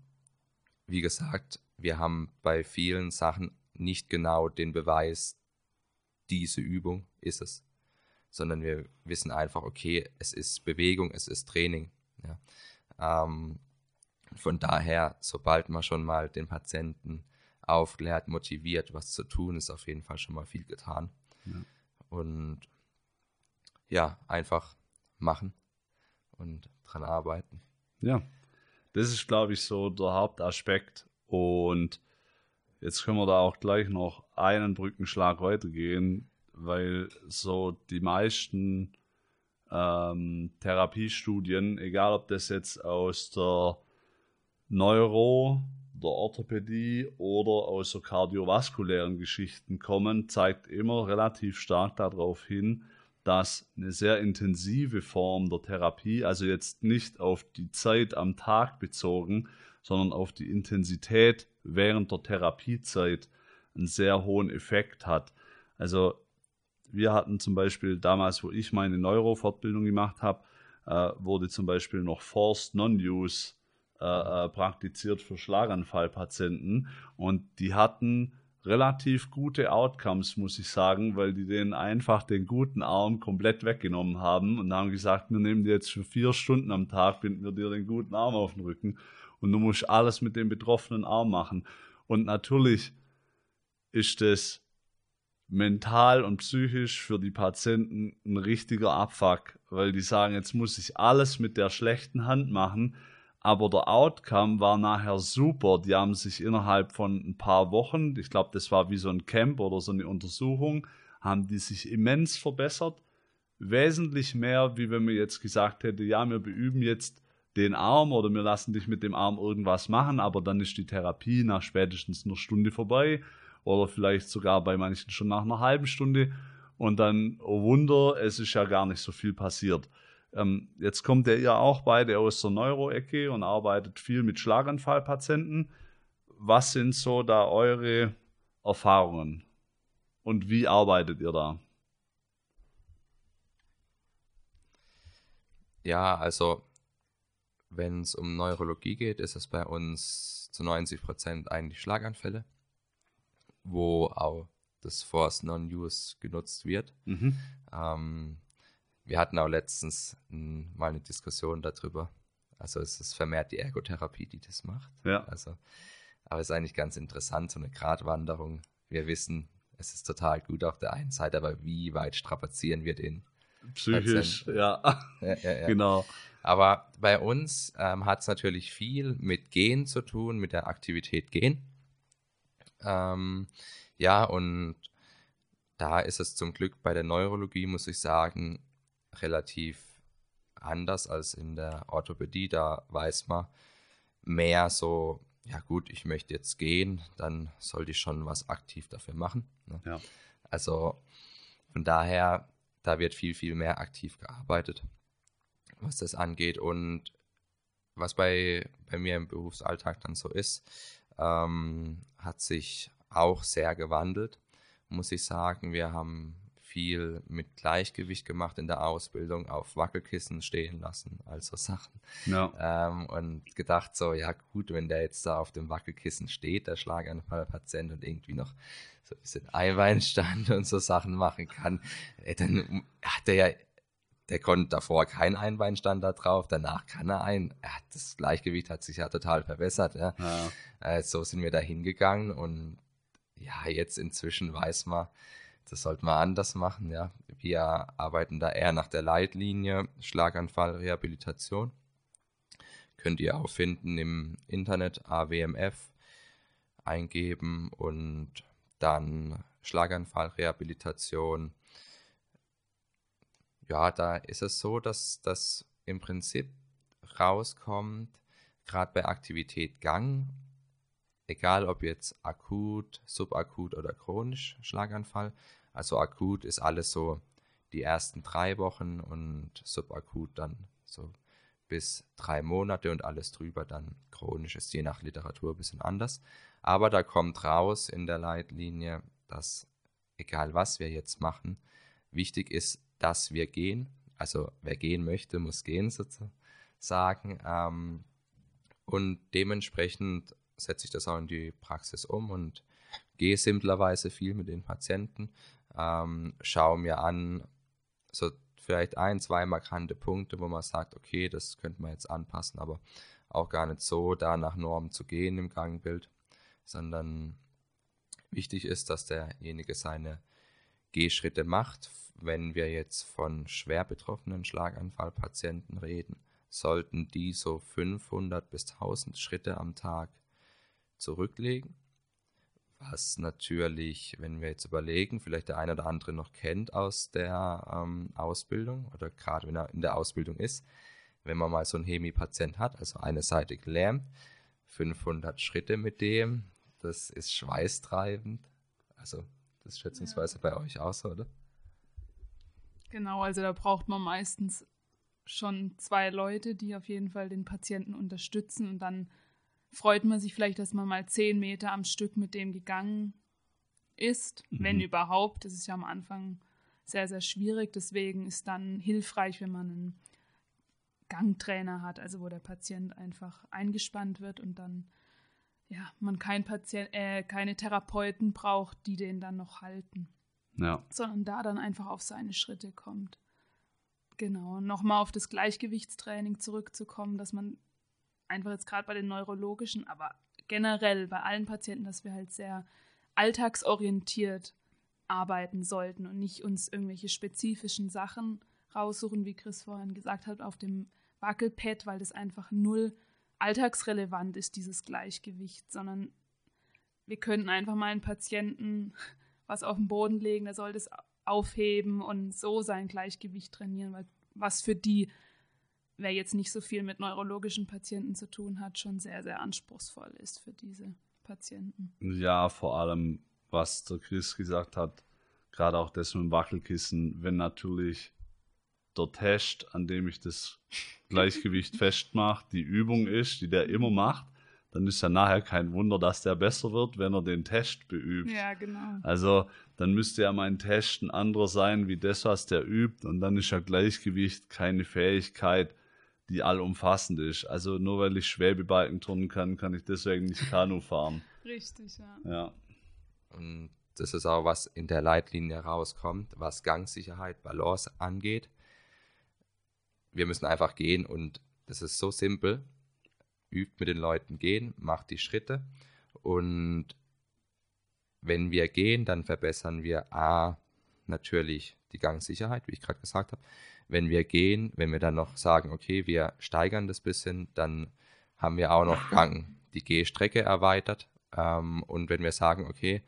wie gesagt, wir haben bei vielen Sachen nicht genau den Beweis, diese Übung ist es, sondern wir wissen einfach, okay, es ist Bewegung, es ist Training. Ja. Ähm, von daher, sobald man schon mal den Patienten aufklärt, motiviert, was zu tun, ist auf jeden Fall schon mal viel getan. Ja. Und ja, einfach machen und dran arbeiten. Ja, das ist, glaube ich, so der Hauptaspekt. Und jetzt können wir da auch gleich noch einen Brückenschlag weitergehen, weil so die meisten ähm, Therapiestudien, egal ob das jetzt aus der Neuro, der Orthopädie oder aus so kardiovaskulären Geschichten kommen, zeigt immer relativ stark darauf hin, dass eine sehr intensive Form der Therapie, also jetzt nicht auf die Zeit am Tag bezogen, sondern auf die Intensität während der Therapiezeit einen sehr hohen Effekt hat. Also wir hatten zum Beispiel damals, wo ich meine Neurofortbildung gemacht habe, äh, wurde zum Beispiel noch Forced Non-Use äh, äh, praktiziert für Schlaganfallpatienten und die hatten relativ gute Outcomes, muss ich sagen, weil die denen einfach den guten Arm komplett weggenommen haben und haben gesagt, wir nehmen dir jetzt für vier Stunden am Tag, binden wir dir den guten Arm auf den Rücken und du musst alles mit dem betroffenen Arm machen. Und natürlich ist es mental und psychisch für die Patienten ein richtiger Abfuck, weil die sagen, jetzt muss ich alles mit der schlechten Hand machen aber der Outcome war nachher super. Die haben sich innerhalb von ein paar Wochen, ich glaube, das war wie so ein Camp oder so eine Untersuchung, haben die sich immens verbessert. Wesentlich mehr, wie wenn man jetzt gesagt hätte, ja, wir beüben jetzt den Arm oder wir lassen dich mit dem Arm irgendwas machen, aber dann ist die Therapie nach spätestens einer Stunde vorbei oder vielleicht sogar bei manchen schon nach einer halben Stunde und dann, oh Wunder, es ist ja gar nicht so viel passiert. Ähm, jetzt kommt ihr ja auch beide aus der Neuro-Ecke und arbeitet viel mit Schlaganfallpatienten. Was sind so da eure Erfahrungen und wie arbeitet ihr da? Ja, also wenn es um Neurologie geht, ist es bei uns zu 90 Prozent eigentlich Schlaganfälle, wo auch das Force Non-Use genutzt wird. Mhm. Ähm, wir hatten auch letztens m, mal eine Diskussion darüber. Also es ist vermehrt die Ergotherapie, die das macht. Ja. Also, aber es ist eigentlich ganz interessant, so eine Gratwanderung. Wir wissen, es ist total gut auf der einen Seite, aber wie weit strapazieren wir den? Psychisch, ja. Ja, ja, ja. Genau. Aber bei uns ähm, hat es natürlich viel mit Gehen zu tun, mit der Aktivität Gehen. Ähm, ja, und da ist es zum Glück bei der Neurologie, muss ich sagen, relativ anders als in der Orthopädie. Da weiß man mehr so, ja gut, ich möchte jetzt gehen, dann sollte ich schon was aktiv dafür machen. Ne? Ja. Also von daher, da wird viel, viel mehr aktiv gearbeitet, was das angeht. Und was bei, bei mir im Berufsalltag dann so ist, ähm, hat sich auch sehr gewandelt, muss ich sagen. Wir haben viel mit Gleichgewicht gemacht in der Ausbildung, auf Wackelkissen stehen lassen, also Sachen. Ja. Ähm, und gedacht so, ja gut, wenn der jetzt da auf dem Wackelkissen steht, der Schlaganfallpatient und irgendwie noch so ein bisschen Einbeinstand und so Sachen machen kann, äh, dann hat er ja der konnte davor keinen Einbeinstand da drauf, danach kann er ein. Das Gleichgewicht hat sich ja total verbessert. Ja. ja. Äh, so sind wir da hingegangen und ja, jetzt inzwischen weiß man, das sollte man anders machen, ja. Wir arbeiten da eher nach der Leitlinie Schlaganfall Rehabilitation. Könnt ihr auch finden im Internet AWMF eingeben und dann Schlaganfallrehabilitation. Ja, da ist es so, dass das im Prinzip rauskommt, gerade bei Aktivität Gang, egal ob jetzt akut, subakut oder chronisch Schlaganfall. Also akut ist alles so die ersten drei Wochen und subakut dann so bis drei Monate und alles drüber dann chronisch ist je nach Literatur ein bisschen anders. Aber da kommt raus in der Leitlinie, dass egal was wir jetzt machen, wichtig ist, dass wir gehen. Also wer gehen möchte, muss gehen sozusagen. Ähm, und dementsprechend setze ich das auch in die Praxis um und gehe simplerweise viel mit den Patienten, ähm, schaue mir an, so vielleicht ein, zwei markante Punkte, wo man sagt, okay, das könnte man jetzt anpassen, aber auch gar nicht so da nach Norm zu gehen im Gangbild, sondern wichtig ist, dass derjenige seine Gehschritte macht. Wenn wir jetzt von schwer betroffenen Schlaganfallpatienten reden, sollten die so 500 bis 1000 Schritte am Tag zurücklegen. Was natürlich, wenn wir jetzt überlegen, vielleicht der eine oder andere noch kennt aus der ähm, Ausbildung oder gerade wenn er in der Ausbildung ist, wenn man mal so einen Hemi-Patient hat, also eine Seite gelähmt, 500 Schritte mit dem, das ist schweißtreibend. Also das ist schätzungsweise ja. bei euch auch so, oder? Genau, also da braucht man meistens schon zwei Leute, die auf jeden Fall den Patienten unterstützen und dann freut man sich vielleicht, dass man mal zehn Meter am Stück mit dem gegangen ist, mhm. wenn überhaupt. Das ist ja am Anfang sehr, sehr schwierig. Deswegen ist dann hilfreich, wenn man einen Gangtrainer hat, also wo der Patient einfach eingespannt wird und dann ja, man kein Patient, äh, keine Therapeuten braucht, die den dann noch halten. Ja. Sondern da dann einfach auf seine Schritte kommt. Genau. Nochmal auf das Gleichgewichtstraining zurückzukommen, dass man einfach jetzt gerade bei den neurologischen, aber generell bei allen Patienten, dass wir halt sehr alltagsorientiert arbeiten sollten und nicht uns irgendwelche spezifischen Sachen raussuchen, wie Chris vorhin gesagt hat, auf dem Wackelpad, weil das einfach null alltagsrelevant ist, dieses Gleichgewicht, sondern wir könnten einfach mal einen Patienten was auf den Boden legen, der soll das aufheben und so sein Gleichgewicht trainieren, weil was für die wer jetzt nicht so viel mit neurologischen Patienten zu tun hat, schon sehr, sehr anspruchsvoll ist für diese Patienten. Ja, vor allem, was der Chris gesagt hat, gerade auch das mit dem Wackelkissen, wenn natürlich der Test, an dem ich das Gleichgewicht festmache, die Übung ist, die der immer macht, dann ist ja nachher kein Wunder, dass der besser wird, wenn er den Test beübt. Ja, genau. Also dann müsste ja mein Test ein anderer sein, wie das, was der übt. Und dann ist ja Gleichgewicht keine Fähigkeit, die allumfassend ist. Also nur weil ich Schwebebalken turnen kann, kann ich deswegen nicht Kanu fahren. Richtig, ja. Ja. Und das ist auch, was in der Leitlinie rauskommt, was Gangsicherheit, Balance angeht. Wir müssen einfach gehen und das ist so simpel. Übt mit den Leuten gehen, macht die Schritte und wenn wir gehen, dann verbessern wir A, natürlich die Gangsicherheit, wie ich gerade gesagt habe wenn wir gehen, wenn wir dann noch sagen, okay, wir steigern das bisschen, dann haben wir auch noch Gang, die Gehstrecke erweitert. Ähm, und wenn wir sagen, okay,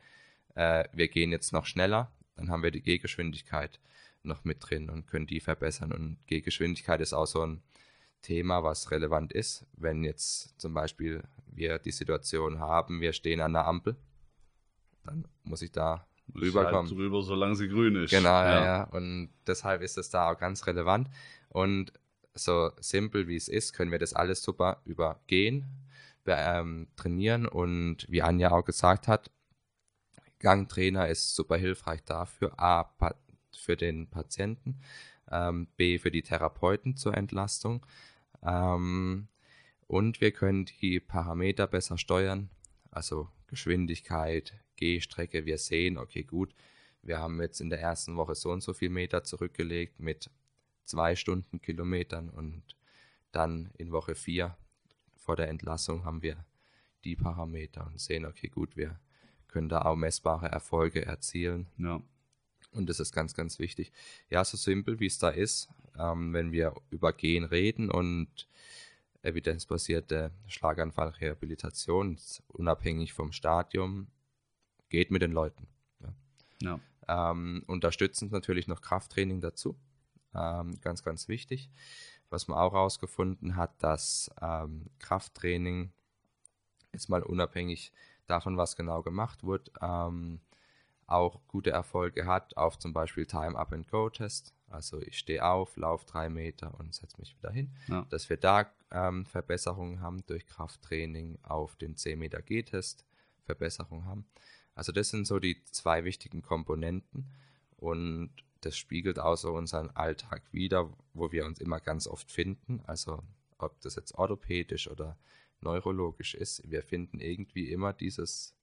äh, wir gehen jetzt noch schneller, dann haben wir die Gehgeschwindigkeit noch mit drin und können die verbessern. Und Gehgeschwindigkeit ist auch so ein Thema, was relevant ist. Wenn jetzt zum Beispiel wir die Situation haben, wir stehen an der Ampel, dann muss ich da rüberkommen. Halt drüber, solange sie grün ist. Genau, ja. ja. Und deshalb ist es da auch ganz relevant. Und so simpel wie es ist, können wir das alles super übergehen, ähm, trainieren. Und wie Anja auch gesagt hat, Gangtrainer ist super hilfreich dafür. A, für den Patienten, ähm, B, für die Therapeuten zur Entlastung. Ähm, und wir können die Parameter besser steuern, also Geschwindigkeit, Gehstrecke. Wir sehen, okay, gut, wir haben jetzt in der ersten Woche so und so viel Meter zurückgelegt mit zwei Stunden Kilometern und dann in Woche vier vor der Entlassung haben wir die Parameter und sehen, okay, gut, wir können da auch messbare Erfolge erzielen. Ja. Und das ist ganz, ganz wichtig. Ja, so simpel wie es da ist, ähm, wenn wir über Gen reden und evidenzbasierte Schlaganfallrehabilitation, unabhängig vom Stadium, geht mit den Leuten. Ja. ja. Ähm, unterstützend natürlich noch Krafttraining dazu. Ähm, ganz, ganz wichtig. Was man auch herausgefunden hat, dass ähm, Krafttraining, jetzt mal unabhängig davon, was genau gemacht wird, ähm, auch gute Erfolge hat auf zum Beispiel Time-Up-and-Go-Test. Also ich stehe auf, laufe drei Meter und setze mich wieder hin. Ja. Dass wir da ähm, Verbesserungen haben durch Krafttraining auf den 10 Meter G-Test, Verbesserungen haben. Also das sind so die zwei wichtigen Komponenten und das spiegelt auch so unseren Alltag wieder, wo wir uns immer ganz oft finden. Also ob das jetzt orthopädisch oder neurologisch ist, wir finden irgendwie immer dieses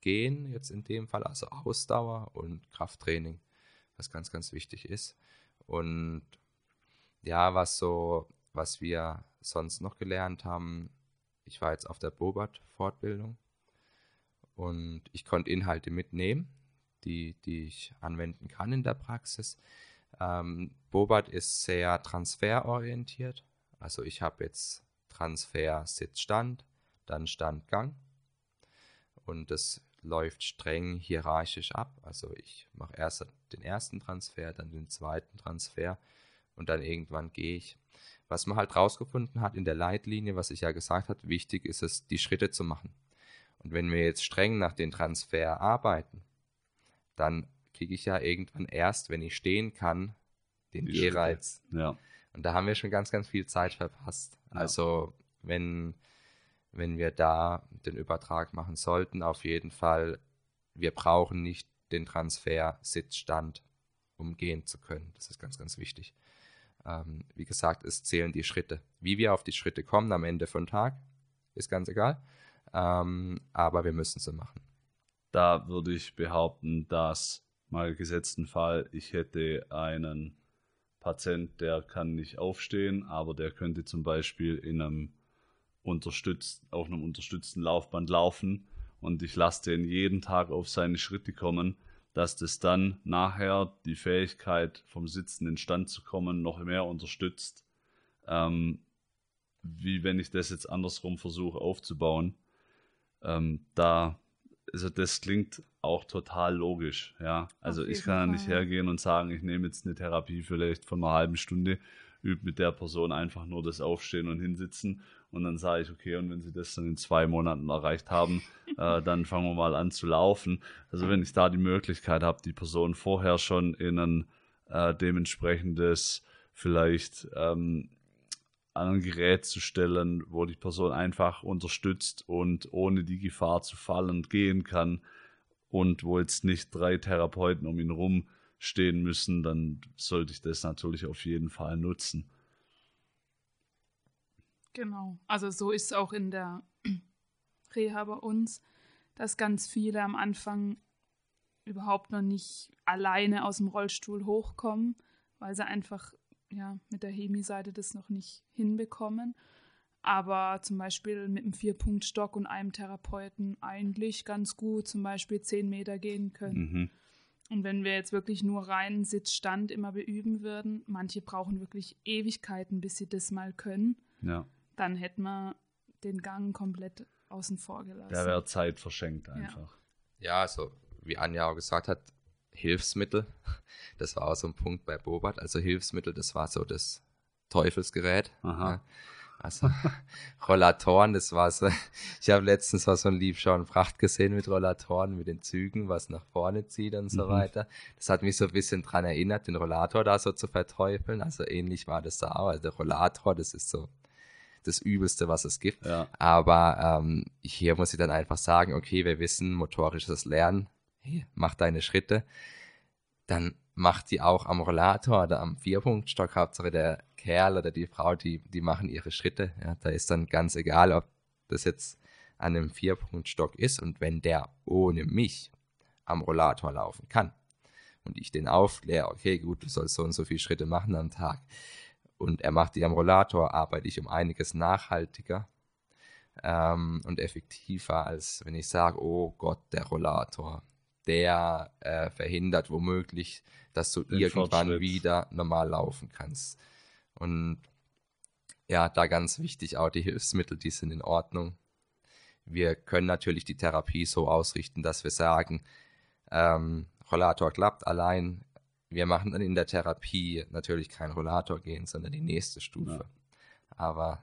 Gehen, jetzt in dem Fall, also Ausdauer und Krafttraining, was ganz, ganz wichtig ist. Und ja, was so, was wir sonst noch gelernt haben, ich war jetzt auf der Bobat-Fortbildung und ich konnte Inhalte mitnehmen, die, die ich anwenden kann in der Praxis. Ähm, Bobat ist sehr transferorientiert. Also ich habe jetzt Transfer Sitz-Stand, dann Stand-Gang. Und das läuft streng hierarchisch ab. Also ich mache erst den ersten Transfer, dann den zweiten Transfer und dann irgendwann gehe ich. Was man halt rausgefunden hat in der Leitlinie, was ich ja gesagt habe, wichtig ist es, die Schritte zu machen. Und wenn wir jetzt streng nach den Transfer arbeiten, dann kriege ich ja irgendwann erst, wenn ich stehen kann, den Gehreiz. Ja. Und da haben wir schon ganz, ganz viel Zeit verpasst. Ja. Also wenn, wenn wir da den Übertrag machen sollten, auf jeden Fall, wir brauchen nicht den Transfer Sitzstand umgehen zu können. Das ist ganz, ganz wichtig. Ähm, wie gesagt, es zählen die Schritte. Wie wir auf die Schritte kommen am Ende von Tag, ist ganz egal. Ähm, aber wir müssen sie machen. Da würde ich behaupten, dass mal gesetzten Fall, ich hätte einen Patient, der kann nicht aufstehen, aber der könnte zum Beispiel in einem unterstützt, auf einem unterstützten Laufband laufen und ich lasse den jeden Tag auf seine Schritte kommen, dass das dann nachher die Fähigkeit vom Sitzen in Stand zu kommen noch mehr unterstützt, ähm, wie wenn ich das jetzt andersrum versuche aufzubauen. Ähm, da, also das klingt auch total logisch, ja. Also ich kann ja nicht hergehen und sagen, ich nehme jetzt eine Therapie vielleicht von einer halben Stunde, übe mit der Person einfach nur das Aufstehen und Hinsitzen und dann sage ich, okay, und wenn sie das dann in zwei Monaten erreicht haben, äh, dann fangen wir mal an zu laufen. Also wenn ich da die Möglichkeit habe, die Person vorher schon in ein äh, dementsprechendes vielleicht ähm, an ein Gerät zu stellen, wo die Person einfach unterstützt und ohne die Gefahr zu fallen gehen kann, und wo jetzt nicht drei Therapeuten um ihn rum stehen müssen, dann sollte ich das natürlich auf jeden Fall nutzen. Genau. Also so ist es auch in der Reha bei uns, dass ganz viele am Anfang überhaupt noch nicht alleine aus dem Rollstuhl hochkommen, weil sie einfach ja, mit der Hemi-Seite das noch nicht hinbekommen aber zum Beispiel mit einem Vier-Punkt-Stock und einem Therapeuten eigentlich ganz gut zum Beispiel zehn Meter gehen können. Mhm. Und wenn wir jetzt wirklich nur reinen Sitzstand immer beüben würden, manche brauchen wirklich Ewigkeiten, bis sie das mal können, ja. dann hätten wir den Gang komplett außen vor gelassen. Da wäre Zeit verschenkt einfach. Ja. ja, also wie Anja auch gesagt hat, Hilfsmittel, das war auch so ein Punkt bei Bobat. Also Hilfsmittel, das war so das Teufelsgerät. Aha. Ja. Also Rollatoren, das war so. Ich habe letztens so ein Liebschauen Fracht gesehen mit Rollatoren, mit den Zügen, was nach vorne zieht und so mhm. weiter. Das hat mich so ein bisschen dran erinnert, den Rollator da so zu verteufeln. Also ähnlich war das da auch. Also der Rollator, das ist so das Übelste, was es gibt. Ja. Aber ähm, hier muss ich dann einfach sagen, okay, wir wissen, motorisches Lernen, hey, mach deine Schritte. Dann macht die auch am Rollator oder am Vierpunktstock. Hauptsache der Kerl oder die Frau, die, die machen ihre Schritte. Ja, da ist dann ganz egal, ob das jetzt an einem Vierpunktstock ist und wenn der ohne mich am Rollator laufen kann und ich den aufkläre, okay, gut, du sollst so und so viele Schritte machen am Tag und er macht die am Rollator, arbeite ich um einiges nachhaltiger ähm, und effektiver, als wenn ich sage, oh Gott, der Rollator, der äh, verhindert womöglich, dass du Den irgendwann wieder normal laufen kannst. Und ja, da ganz wichtig auch die Hilfsmittel, die sind in Ordnung. Wir können natürlich die Therapie so ausrichten, dass wir sagen, ähm, Rollator klappt allein. Wir machen dann in der Therapie natürlich kein Rollator gehen, sondern die nächste Stufe. Ja. Aber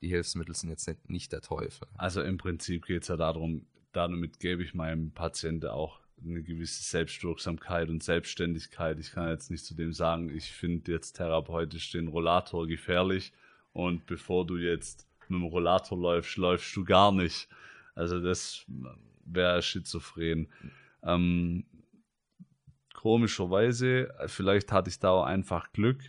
die Hilfsmittel sind jetzt nicht, nicht der Teufel. Also im Prinzip geht es ja darum, damit gebe ich meinem Patienten auch eine gewisse Selbstwirksamkeit und Selbstständigkeit. Ich kann jetzt nicht zu dem sagen, ich finde jetzt therapeutisch den Rollator gefährlich und bevor du jetzt mit dem Rollator läufst, läufst du gar nicht. Also das wäre schizophren. Ähm, komischerweise, vielleicht hatte ich da auch einfach Glück,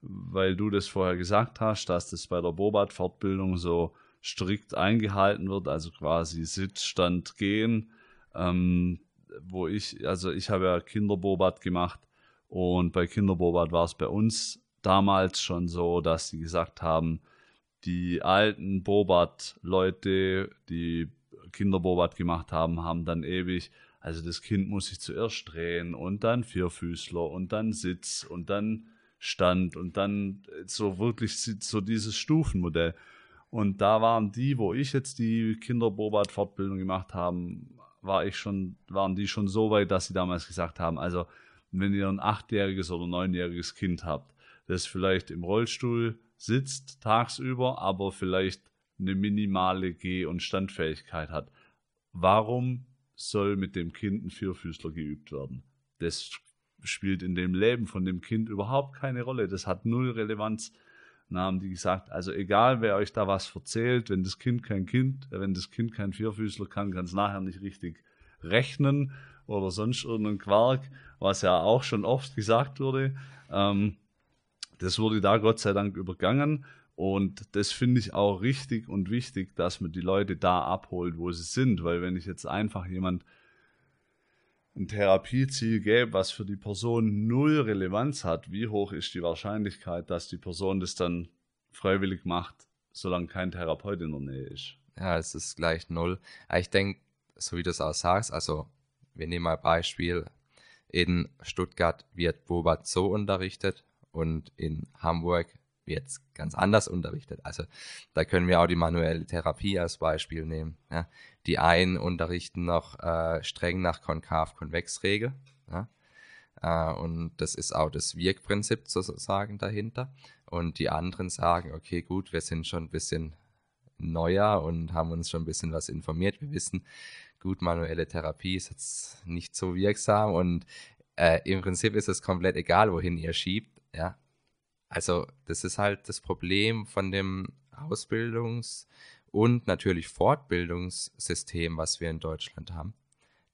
weil du das vorher gesagt hast, dass das bei der Bobat-Fortbildung so strikt eingehalten wird, also quasi Sitz, Stand, Gehen. Ähm, wo ich, also ich habe ja Kinderbobat gemacht und bei Kinderbobat war es bei uns damals schon so, dass sie gesagt haben, die alten Bobat-Leute, die Kinderbobat gemacht haben, haben dann ewig, also das Kind muss sich zuerst drehen und dann Vierfüßler und dann Sitz und dann Stand und dann so wirklich so dieses Stufenmodell. Und da waren die, wo ich jetzt die Kinderbobat-Fortbildung gemacht haben, war ich schon, waren die schon so weit, dass sie damals gesagt haben, also wenn ihr ein achtjähriges oder neunjähriges Kind habt, das vielleicht im Rollstuhl sitzt tagsüber, aber vielleicht eine minimale Geh- und Standfähigkeit hat, warum soll mit dem Kind ein Vierfüßler geübt werden? Das spielt in dem Leben von dem Kind überhaupt keine Rolle. Das hat null Relevanz. Dann haben die gesagt, also egal wer euch da was erzählt, wenn das Kind kein Kind, äh, wenn das Kind kein Vierfüßler kann, kann es nachher nicht richtig rechnen oder sonst irgendeinen Quark, was ja auch schon oft gesagt wurde. Ähm, das wurde da Gott sei Dank übergangen. Und das finde ich auch richtig und wichtig, dass man die Leute da abholt, wo sie sind. Weil wenn ich jetzt einfach jemand ein Therapieziel gäbe, was für die Person null Relevanz hat, wie hoch ist die Wahrscheinlichkeit, dass die Person das dann freiwillig macht, solange kein Therapeut in der Nähe ist? Ja, es ist gleich null. Ich denke, so wie du es auch sagst, also wir nehmen mal Beispiel, in Stuttgart wird Bobat so unterrichtet und in Hamburg es ganz anders unterrichtet. Also da können wir auch die manuelle Therapie als Beispiel nehmen. Ja. Die einen unterrichten noch äh, streng nach Konkav-Konvex-Regel. Ja. Äh, und das ist auch das Wirkprinzip sozusagen dahinter. Und die anderen sagen, okay, gut, wir sind schon ein bisschen neuer und haben uns schon ein bisschen was informiert. Wir wissen, gut, manuelle Therapie ist jetzt nicht so wirksam und äh, im Prinzip ist es komplett egal, wohin ihr schiebt. Ja, also das ist halt das Problem von dem Ausbildungs- und natürlich Fortbildungssystem, was wir in Deutschland haben,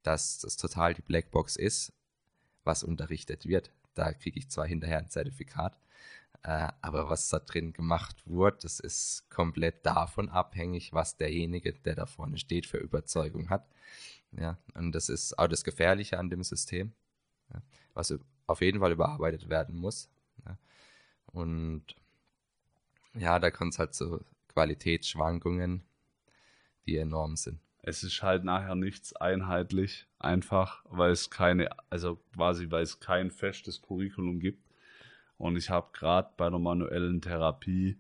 dass das total die Blackbox ist, was unterrichtet wird. Da kriege ich zwar hinterher ein Zertifikat, äh, aber was da drin gemacht wurde, das ist komplett davon abhängig, was derjenige, der da vorne steht, für Überzeugung hat. Ja, und das ist auch das Gefährliche an dem System, ja, was auf jeden Fall überarbeitet werden muss. Ja. Und ja, da kommt es halt zu Qualitätsschwankungen, die enorm sind. Es ist halt nachher nichts einheitlich, einfach, weil es keine, also quasi, weil es kein festes Curriculum gibt. Und ich habe gerade bei der manuellen Therapie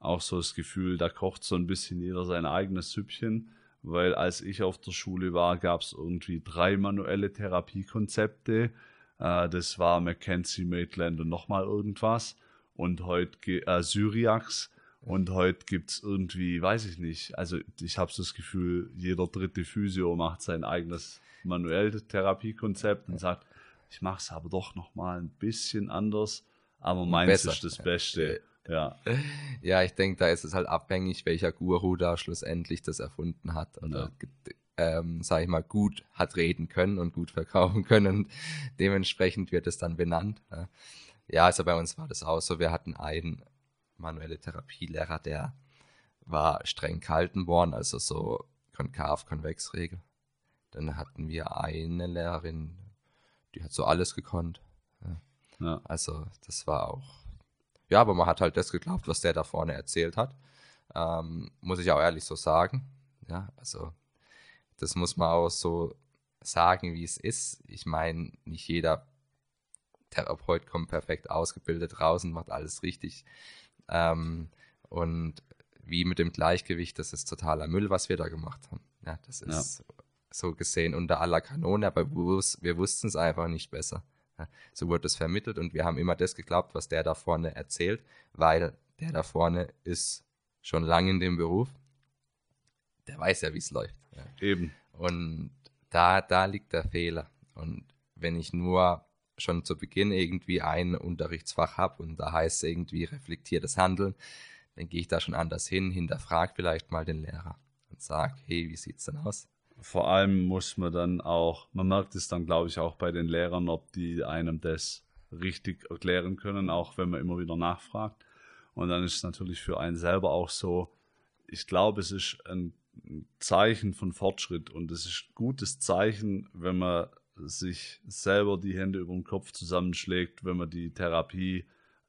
auch so das Gefühl, da kocht so ein bisschen jeder sein eigenes Süppchen, weil als ich auf der Schule war, gab es irgendwie drei manuelle Therapiekonzepte. Äh, das war Mackenzie, Maitland und nochmal irgendwas und heute äh, Syriax und heute gibt es irgendwie, weiß ich nicht, also ich habe so das Gefühl, jeder dritte Physio macht sein eigenes manuelle Therapiekonzept und sagt, ich mache es aber doch nochmal ein bisschen anders, aber meins ist das Beste. Ja. ja, ich denke, da ist es halt abhängig, welcher Guru da schlussendlich das erfunden hat oder ja. ähm, sag ich mal, gut hat reden können und gut verkaufen können. Dementsprechend wird es dann benannt. Ja. Ja, also bei uns war das auch so. Wir hatten einen manuelle Therapielehrer, der war streng gehalten worden, also so konkav-konvex-Regel. Dann hatten wir eine Lehrerin, die hat so alles gekonnt. Ja. Ja. Also das war auch, ja, aber man hat halt das geglaubt, was der da vorne erzählt hat. Ähm, muss ich auch ehrlich so sagen. Ja, also das muss man auch so sagen, wie es ist. Ich meine, nicht jeder Therapeut kommt perfekt ausgebildet raus und macht alles richtig. Ähm, und wie mit dem Gleichgewicht, das ist totaler Müll, was wir da gemacht haben. Ja, das ist ja. so gesehen unter aller Kanone, aber wir wussten es einfach nicht besser. Ja, so wurde es vermittelt und wir haben immer das geglaubt, was der da vorne erzählt, weil der da vorne ist schon lange in dem Beruf. Der weiß ja, wie es läuft. Ja. Eben. Und da, da liegt der Fehler. Und wenn ich nur schon zu Beginn irgendwie ein Unterrichtsfach habe und da heißt es irgendwie reflektiertes Handeln, dann gehe ich da schon anders hin, hinterfrage vielleicht mal den Lehrer und sage, hey, wie sieht es denn aus? Vor allem muss man dann auch, man merkt es dann, glaube ich, auch bei den Lehrern, ob die einem das richtig erklären können, auch wenn man immer wieder nachfragt. Und dann ist es natürlich für einen selber auch so, ich glaube, es ist ein Zeichen von Fortschritt und es ist ein gutes Zeichen, wenn man sich selber die Hände über den Kopf zusammenschlägt, wenn man die Therapie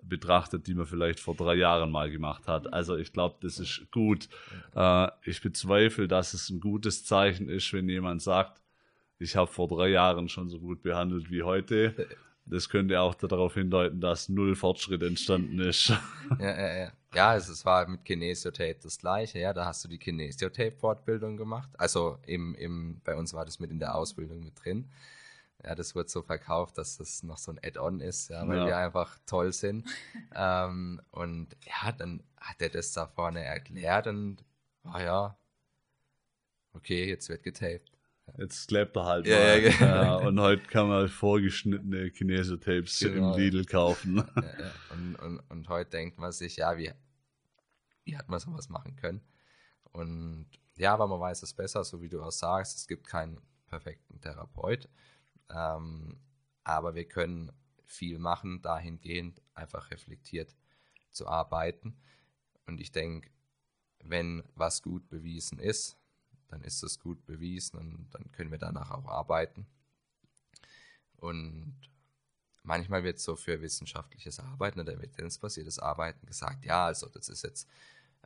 betrachtet, die man vielleicht vor drei Jahren mal gemacht hat. Also ich glaube, das ist gut. Äh, ich bezweifle, dass es ein gutes Zeichen ist, wenn jemand sagt, ich habe vor drei Jahren schon so gut behandelt wie heute. Das könnte auch darauf hindeuten, dass null Fortschritt entstanden ist. Ja, ja, ja. ja es, es war mit Kinesiotape das gleiche. Ja, da hast du die Kinesiotape-Fortbildung gemacht. Also im, im, bei uns war das mit in der Ausbildung mit drin. Ja, das wird so verkauft, dass das noch so ein Add-on ist, ja, weil ja. wir einfach toll sind. ähm, und ja, dann hat er das da vorne erklärt und, oh ja, okay, jetzt wird getaped. Jetzt klebt er halt ja, mal. Ja, genau. ja, und heute kann man vorgeschnittene Kinesotapes genau. im Lidl kaufen. Und, und, und heute denkt man sich, ja, wie, wie hat man sowas machen können? Und ja, aber man weiß es besser, so wie du auch sagst, es gibt keinen perfekten Therapeut. Ähm, aber wir können viel machen, dahingehend einfach reflektiert zu arbeiten. Und ich denke, wenn was gut bewiesen ist, dann ist es gut bewiesen und dann können wir danach auch arbeiten. Und manchmal wird so für wissenschaftliches Arbeiten oder evidenzbasiertes Arbeiten gesagt, ja, also das ist jetzt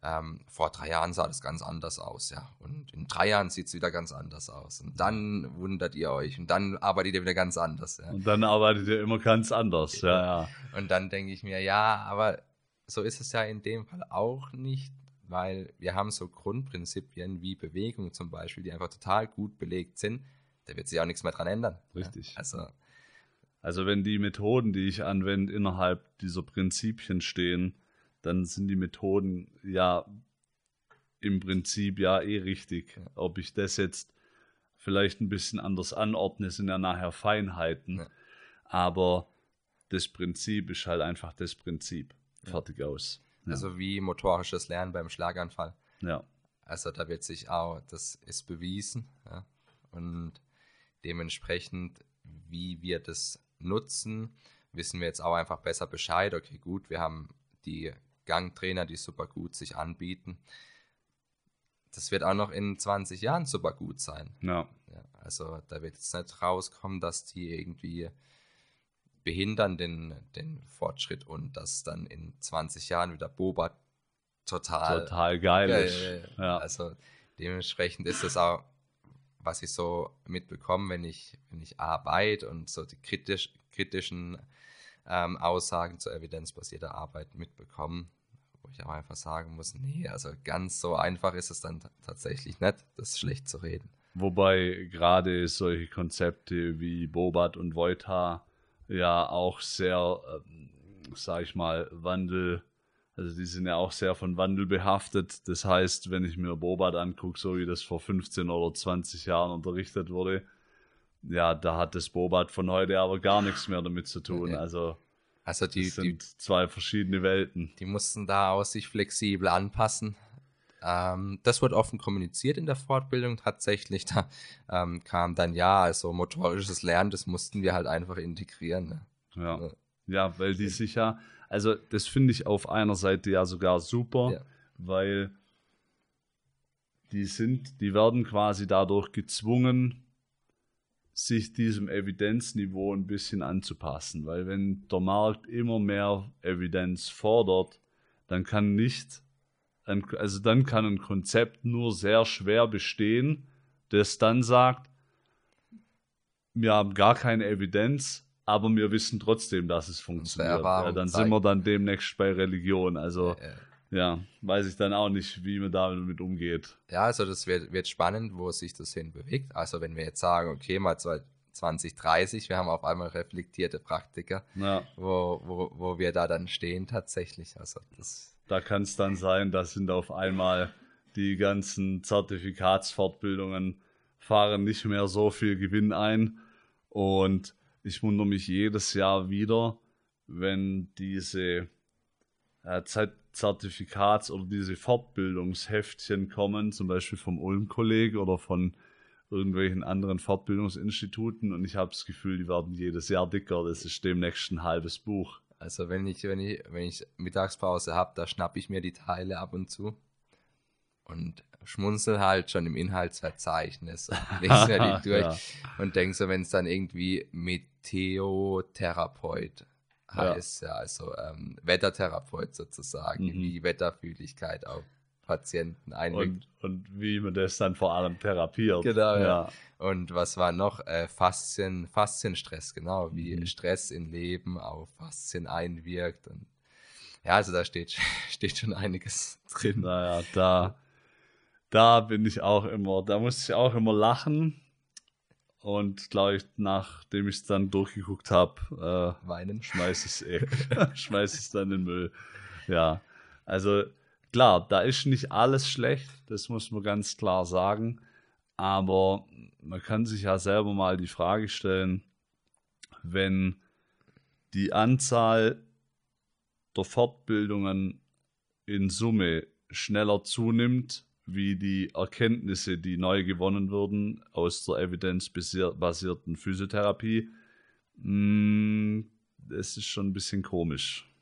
ähm, vor drei Jahren sah das ganz anders aus, ja. Und in drei Jahren sieht es wieder ganz anders aus. Und dann wundert ihr euch und dann arbeitet ihr wieder ganz anders. Ja. Und dann arbeitet ihr immer ganz anders, ja, ja. Und dann denke ich mir, ja, aber so ist es ja in dem Fall auch nicht weil wir haben so Grundprinzipien wie Bewegung zum Beispiel, die einfach total gut belegt sind. Da wird sich auch nichts mehr dran ändern. Richtig. Ja, also, also wenn die Methoden, die ich anwende, innerhalb dieser Prinzipien stehen, dann sind die Methoden ja im Prinzip ja eh richtig. Ob ich das jetzt vielleicht ein bisschen anders anordne, sind ja nachher Feinheiten. Ja. Aber das Prinzip ist halt einfach das Prinzip. Fertig aus. Ja. Also wie motorisches Lernen beim Schlaganfall. Ja. Also da wird sich auch, das ist bewiesen. Ja. Und dementsprechend, wie wir das nutzen, wissen wir jetzt auch einfach besser Bescheid. Okay, gut, wir haben die Gangtrainer, die super gut sich anbieten. Das wird auch noch in 20 Jahren super gut sein. Ja. ja also da wird jetzt nicht rauskommen, dass die irgendwie behindern den, den Fortschritt und dass dann in 20 Jahren wieder Boba total, total geil ist. Ja, ja. Also dementsprechend ist das auch, was ich so mitbekomme, wenn ich, wenn ich arbeite und so die kritisch, kritischen ähm, Aussagen zur evidenzbasierten Arbeit mitbekomme, wo ich auch einfach sagen muss, nee, also ganz so einfach ist es dann tatsächlich nicht, das schlecht zu reden. Wobei gerade solche Konzepte wie Bobat und Voita ja auch sehr, ähm, sag ich mal, Wandel, also die sind ja auch sehr von Wandel behaftet. Das heißt, wenn ich mir Bobat angucke, so wie das vor 15 oder 20 Jahren unterrichtet wurde, ja, da hat das Bobat von heute aber gar nichts mehr damit zu tun. Also, also die, das sind die, zwei verschiedene Welten. Die mussten da auch sich flexibel anpassen. Ähm, das wird offen kommuniziert in der Fortbildung tatsächlich. Da ähm, kam dann ja, also motorisches Lernen, das mussten wir halt einfach integrieren. Ne? Ja. ja, weil die sich ja, also das finde ich auf einer Seite ja sogar super, ja. weil die sind, die werden quasi dadurch gezwungen, sich diesem Evidenzniveau ein bisschen anzupassen, weil wenn der Markt immer mehr Evidenz fordert, dann kann nicht ein, also dann kann ein Konzept nur sehr schwer bestehen, das dann sagt, wir haben gar keine Evidenz, aber wir wissen trotzdem, dass es funktioniert. Ja, dann sind wir dann demnächst bei Religion. Also ja, ja, weiß ich dann auch nicht, wie man damit umgeht. Ja, also das wird, wird spannend, wo sich das hin bewegt. Also wenn wir jetzt sagen, okay, mal 2030, wir haben auf einmal reflektierte Praktiker, ja. wo, wo, wo wir da dann stehen tatsächlich. Also das da kann es dann sein, da sind auf einmal die ganzen Zertifikatsfortbildungen fahren nicht mehr so viel Gewinn ein und ich wundere mich jedes Jahr wieder, wenn diese Zertifikats- oder diese Fortbildungsheftchen kommen, zum Beispiel vom Ulm-Kolleg oder von irgendwelchen anderen Fortbildungsinstituten und ich habe das Gefühl, die werden jedes Jahr dicker. Das ist demnächst ein halbes Buch. Also wenn ich, wenn ich, wenn ich Mittagspause habe, da schnappe ich mir die Teile ab und zu und schmunzel halt schon im Inhaltsverzeichnis und lese mir die durch ja. und denke so, wenn es dann irgendwie Meteotherapeut heißt, ja, ja also ähm, Wettertherapeut sozusagen, mhm. wie Wetterfühligkeit auf Patienten einwirkt. Und, und wie man das dann vor allem therapiert. Genau, ja. ja. Und was war noch? Äh, Faszien, Faszienstress, genau, wie mhm. Stress im Leben auf Faszien einwirkt. Und ja, also da steht, steht schon einiges drin. Naja, da, da bin ich auch immer, da muss ich auch immer lachen. Und glaube ich, nachdem ich es dann durchgeguckt habe, äh, weinen, schmeiß ich es eh, schmeiß ich es dann in den Müll. Ja, also klar, da ist nicht alles schlecht, das muss man ganz klar sagen. Aber man kann sich ja selber mal die Frage stellen, wenn die Anzahl der Fortbildungen in Summe schneller zunimmt wie die Erkenntnisse, die neu gewonnen wurden aus der evidenzbasierten Physiotherapie. Mm, das ist schon ein bisschen komisch.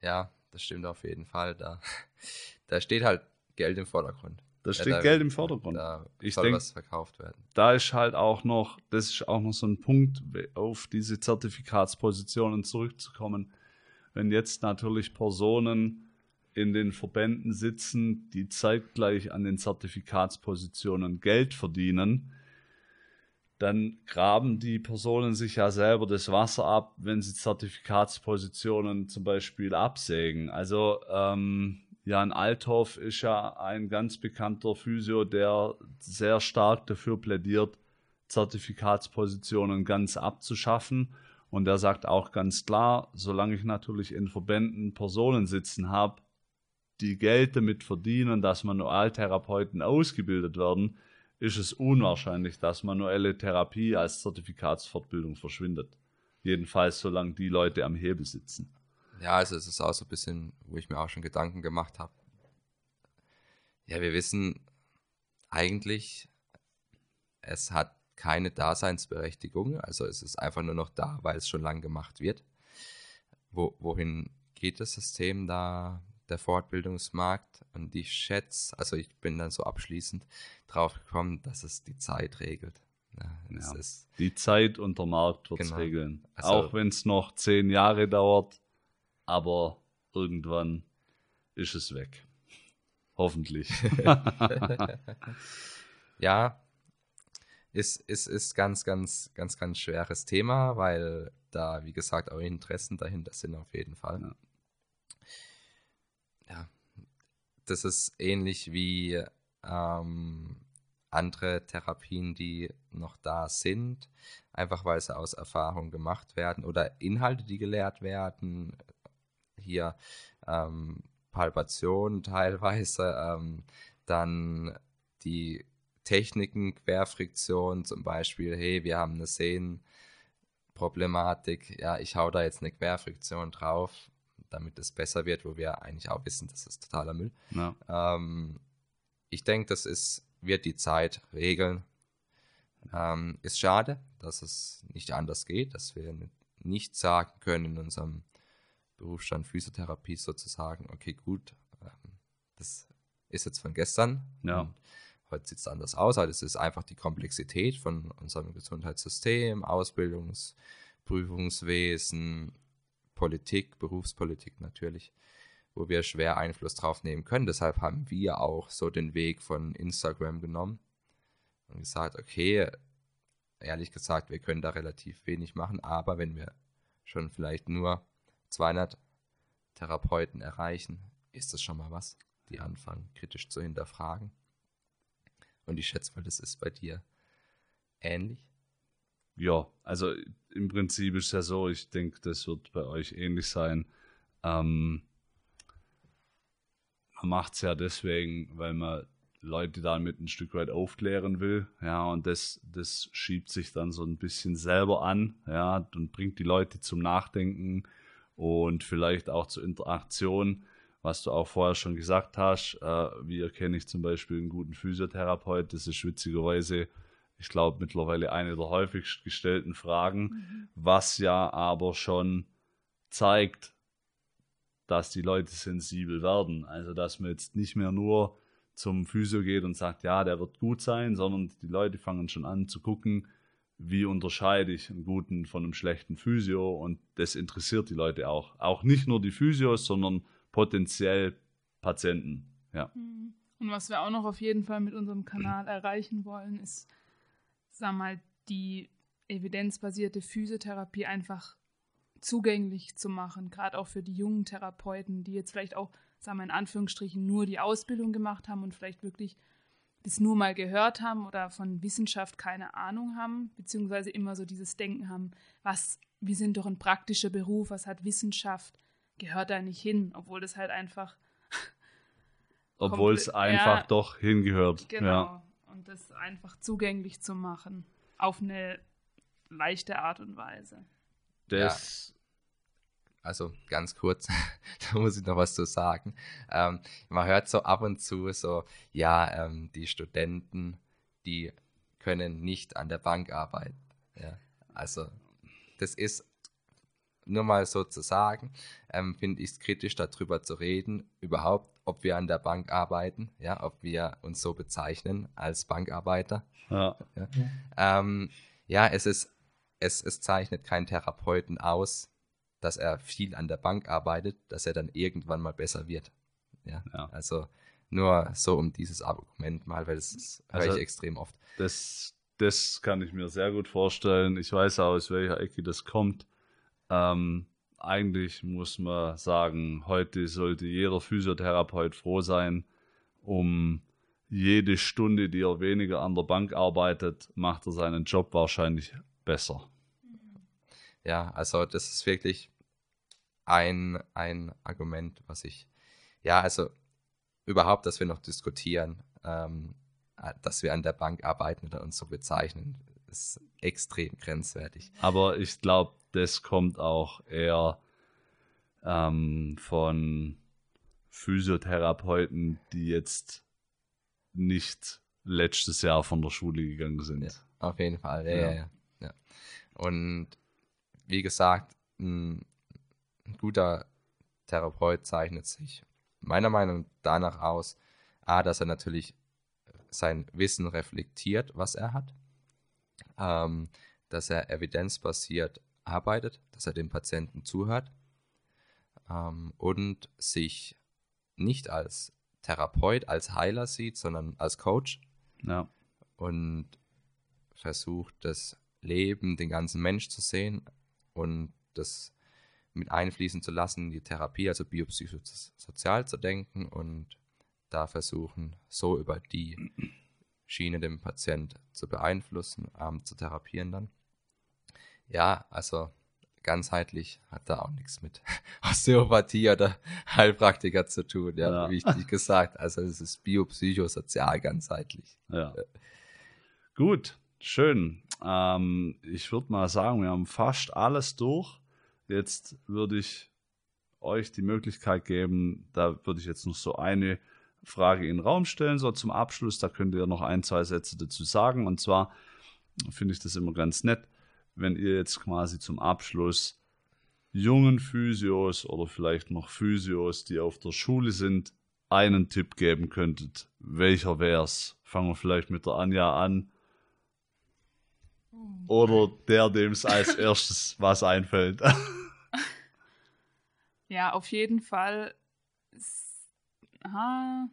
Ja, das stimmt auf jeden Fall. Da, da steht halt Geld im Vordergrund. Da steht ja, Geld im Vordergrund. Da ich soll denk, was verkauft werden. Da ist halt auch noch, das ist auch noch so ein Punkt, auf diese Zertifikatspositionen zurückzukommen. Wenn jetzt natürlich Personen in den Verbänden sitzen, die zeitgleich an den Zertifikatspositionen Geld verdienen, dann graben die Personen sich ja selber das Wasser ab, wenn sie Zertifikatspositionen zum Beispiel absägen. Also ähm, Jan Althoff ist ja ein ganz bekannter Physio, der sehr stark dafür plädiert, Zertifikatspositionen ganz abzuschaffen. Und er sagt auch ganz klar, solange ich natürlich in Verbänden Personen sitzen habe, die Geld damit verdienen, dass Manualtherapeuten ausgebildet werden, ist es unwahrscheinlich, dass manuelle Therapie als Zertifikatsfortbildung verschwindet. Jedenfalls, solange die Leute am Hebel sitzen. Ja, also es ist auch so ein bisschen, wo ich mir auch schon Gedanken gemacht habe. Ja, wir wissen eigentlich, es hat keine Daseinsberechtigung. Also es ist einfach nur noch da, weil es schon lang gemacht wird. Wo, wohin geht das System da der Fortbildungsmarkt und ich schätze, also ich bin dann so abschließend drauf gekommen, dass es die Zeit regelt. Ja, ja. die Zeit und der Markt wird es genau. regeln. Also, Auch wenn es noch zehn Jahre dauert, aber irgendwann ist es weg. Hoffentlich. ja, ist, ist, ist ganz, ganz, ganz, ganz schweres Thema, weil da, wie gesagt, eure Interessen dahinter sind auf jeden Fall. Ja ja, das ist ähnlich wie ähm, andere Therapien, die noch da sind, einfach weil sie aus Erfahrung gemacht werden oder Inhalte, die gelehrt werden. Hier ähm, Palpation teilweise, ähm, dann die Techniken, Querfriktion zum Beispiel, hey, wir haben eine Sehnenproblematik, ja, ich hau da jetzt eine Querfriktion drauf, damit es besser wird, wo wir eigentlich auch wissen, das ist totaler Müll. Ja. Ähm, ich denke, das ist, wird die Zeit regeln. Ähm, ist schade, dass es nicht anders geht, dass wir nicht sagen können in unserem Berufsstand Physiotherapie sozusagen, okay, gut, ähm, das ist jetzt von gestern. Ja. Heute sieht es anders aus. Also es ist einfach die Komplexität von unserem Gesundheitssystem, Ausbildungsprüfungswesen, Politik, Berufspolitik natürlich, wo wir schwer Einfluss drauf nehmen können. Deshalb haben wir auch so den Weg von Instagram genommen und gesagt, okay, ehrlich gesagt, wir können da relativ wenig machen, aber wenn wir schon vielleicht nur 200 Therapeuten erreichen, ist das schon mal was, die anfangen kritisch zu hinterfragen. Und ich schätze mal, das ist bei dir ähnlich. Ja, also im Prinzip ist es ja so, ich denke, das wird bei euch ähnlich sein. Ähm, man macht es ja deswegen, weil man Leute damit ein Stück weit aufklären will, ja, und das, das schiebt sich dann so ein bisschen selber an, ja, und bringt die Leute zum Nachdenken und vielleicht auch zur Interaktion, was du auch vorher schon gesagt hast. Äh, wie erkenne ich zum Beispiel einen guten Physiotherapeut? Das ist witzigerweise, ich glaube, mittlerweile eine der häufigst gestellten Fragen, mhm. was ja aber schon zeigt, dass die Leute sensibel werden. Also, dass man jetzt nicht mehr nur zum Physio geht und sagt, ja, der wird gut sein, sondern die Leute fangen schon an zu gucken, wie unterscheide ich einen guten von einem schlechten Physio und das interessiert die Leute auch. Auch nicht nur die Physios, sondern potenziell Patienten. Ja. Mhm. Und was wir auch noch auf jeden Fall mit unserem Kanal erreichen wollen, ist, sag mal, die evidenzbasierte Physiotherapie einfach zugänglich zu machen, gerade auch für die jungen Therapeuten, die jetzt vielleicht auch sagen wir in Anführungsstrichen, nur die Ausbildung gemacht haben und vielleicht wirklich das nur mal gehört haben oder von Wissenschaft keine Ahnung haben, beziehungsweise immer so dieses Denken haben, was, wir sind doch ein praktischer Beruf, was hat Wissenschaft, gehört da nicht hin, obwohl das halt einfach. obwohl es einfach ja, doch hingehört. Genau. Ja. Und das einfach zugänglich zu machen, auf eine leichte Art und Weise. Das also ganz kurz, da muss ich noch was zu sagen. Ähm, man hört so ab und zu so, ja, ähm, die Studenten, die können nicht an der Bank arbeiten. Ja, also das ist nur mal so zu sagen, ähm, finde ich es kritisch, darüber zu reden, überhaupt, ob wir an der Bank arbeiten, ja, ob wir uns so bezeichnen als Bankarbeiter. Ja, ja. Ähm, ja es ist, es, es zeichnet keinen Therapeuten aus, dass er viel an der Bank arbeitet, dass er dann irgendwann mal besser wird. Ja, ja. also nur so um dieses Argument mal, weil das höre also, ich extrem oft. Das, das kann ich mir sehr gut vorstellen. Ich weiß auch, aus welcher Ecke das kommt. Ähm, eigentlich muss man sagen, heute sollte jeder Physiotherapeut froh sein, um jede Stunde, die er weniger an der Bank arbeitet, macht er seinen Job wahrscheinlich besser. Ja, also das ist wirklich ein, ein Argument, was ich, ja, also überhaupt, dass wir noch diskutieren, ähm, dass wir an der Bank arbeiten oder uns so bezeichnen, ist extrem grenzwertig. Aber ich glaube, das kommt auch eher ähm, von Physiotherapeuten, die jetzt nicht letztes Jahr von der Schule gegangen sind. Ja, auf jeden Fall, ja, ja. ja, ja. Und wie gesagt, ein, ein guter Therapeut zeichnet sich meiner Meinung nach danach aus, a, dass er natürlich sein Wissen reflektiert, was er hat, ähm, dass er evidenzbasiert arbeitet, dass er dem Patienten zuhört ähm, und sich nicht als Therapeut, als Heiler sieht, sondern als Coach. Ja. Und versucht, das Leben, den ganzen Mensch zu sehen und das mit einfließen zu lassen, die Therapie, also biopsychosozial zu denken und da versuchen, so über die Schiene den Patient zu beeinflussen, ähm, zu therapieren dann. Ja, also ganzheitlich hat da auch nichts mit Osteopathie oder Heilpraktiker zu tun, ja, ja. wie ich gesagt. Also es ist biopsychosozial ganzheitlich. Ja. Gut, schön. Ähm, ich würde mal sagen, wir haben fast alles durch. Jetzt würde ich euch die Möglichkeit geben, da würde ich jetzt noch so eine Frage in den Raum stellen, so zum Abschluss. Da könnt ihr noch ein, zwei Sätze dazu sagen. Und zwar finde ich das immer ganz nett, wenn ihr jetzt quasi zum Abschluss jungen Physios oder vielleicht noch Physios, die auf der Schule sind, einen Tipp geben könntet. Welcher wäre es? Fangen wir vielleicht mit der Anja an. Oder der, dem es als erstes was einfällt. ja, auf jeden Fall. Aha.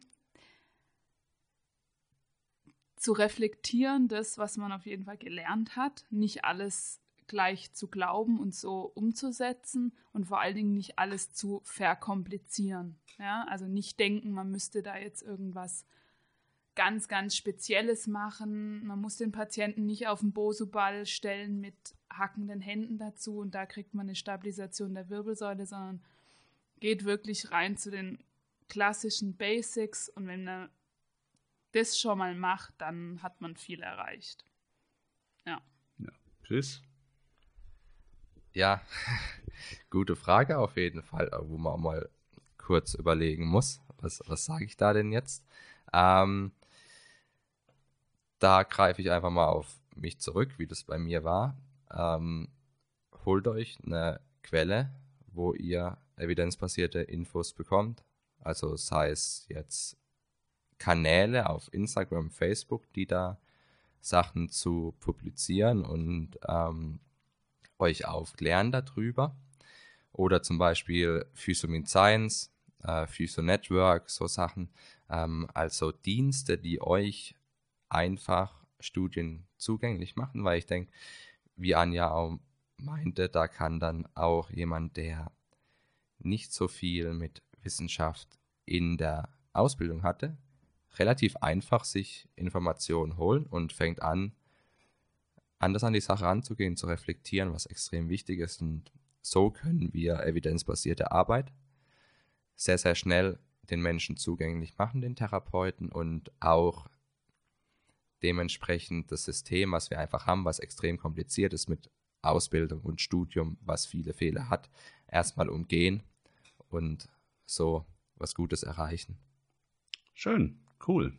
zu reflektieren, das, was man auf jeden Fall gelernt hat, nicht alles gleich zu glauben und so umzusetzen und vor allen Dingen nicht alles zu verkomplizieren. Ja? Also nicht denken, man müsste da jetzt irgendwas ganz, ganz Spezielles machen. Man muss den Patienten nicht auf den Bosu-Ball stellen mit hackenden Händen dazu und da kriegt man eine Stabilisation der Wirbelsäule, sondern geht wirklich rein zu den klassischen Basics und wenn man das schon mal macht, dann hat man viel erreicht. Ja. ja. Tschüss. Ja, gute Frage auf jeden Fall, wo man mal kurz überlegen muss, was, was sage ich da denn jetzt? Ähm, da greife ich einfach mal auf mich zurück, wie das bei mir war. Ähm, holt euch eine Quelle, wo ihr evidenzbasierte Infos bekommt. Also sei es jetzt Kanäle auf Instagram, Facebook, die da Sachen zu publizieren und ähm, euch aufklären darüber. Oder zum Beispiel Physomin Science, äh, Physo Network, so Sachen. Ähm, also Dienste, die euch einfach Studien zugänglich machen, weil ich denke, wie Anja auch meinte, da kann dann auch jemand, der nicht so viel mit Wissenschaft in der Ausbildung hatte, relativ einfach sich Informationen holen und fängt an, anders an die Sache anzugehen, zu reflektieren, was extrem wichtig ist. Und so können wir evidenzbasierte Arbeit sehr, sehr schnell den Menschen zugänglich machen, den Therapeuten und auch dementsprechend das System, was wir einfach haben, was extrem kompliziert ist mit Ausbildung und Studium, was viele Fehler hat, erstmal umgehen und so was Gutes erreichen. Schön, cool.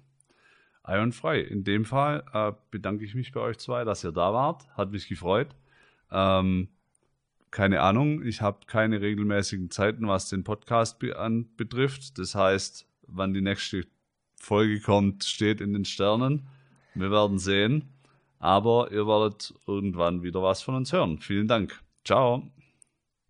Einwandfrei. In dem Fall äh, bedanke ich mich bei euch zwei, dass ihr da wart. Hat mich gefreut. Ähm, keine Ahnung, ich habe keine regelmäßigen Zeiten, was den Podcast be an betrifft. Das heißt, wann die nächste Folge kommt, steht in den Sternen. Wir werden sehen. Aber ihr werdet irgendwann wieder was von uns hören. Vielen Dank. Ciao.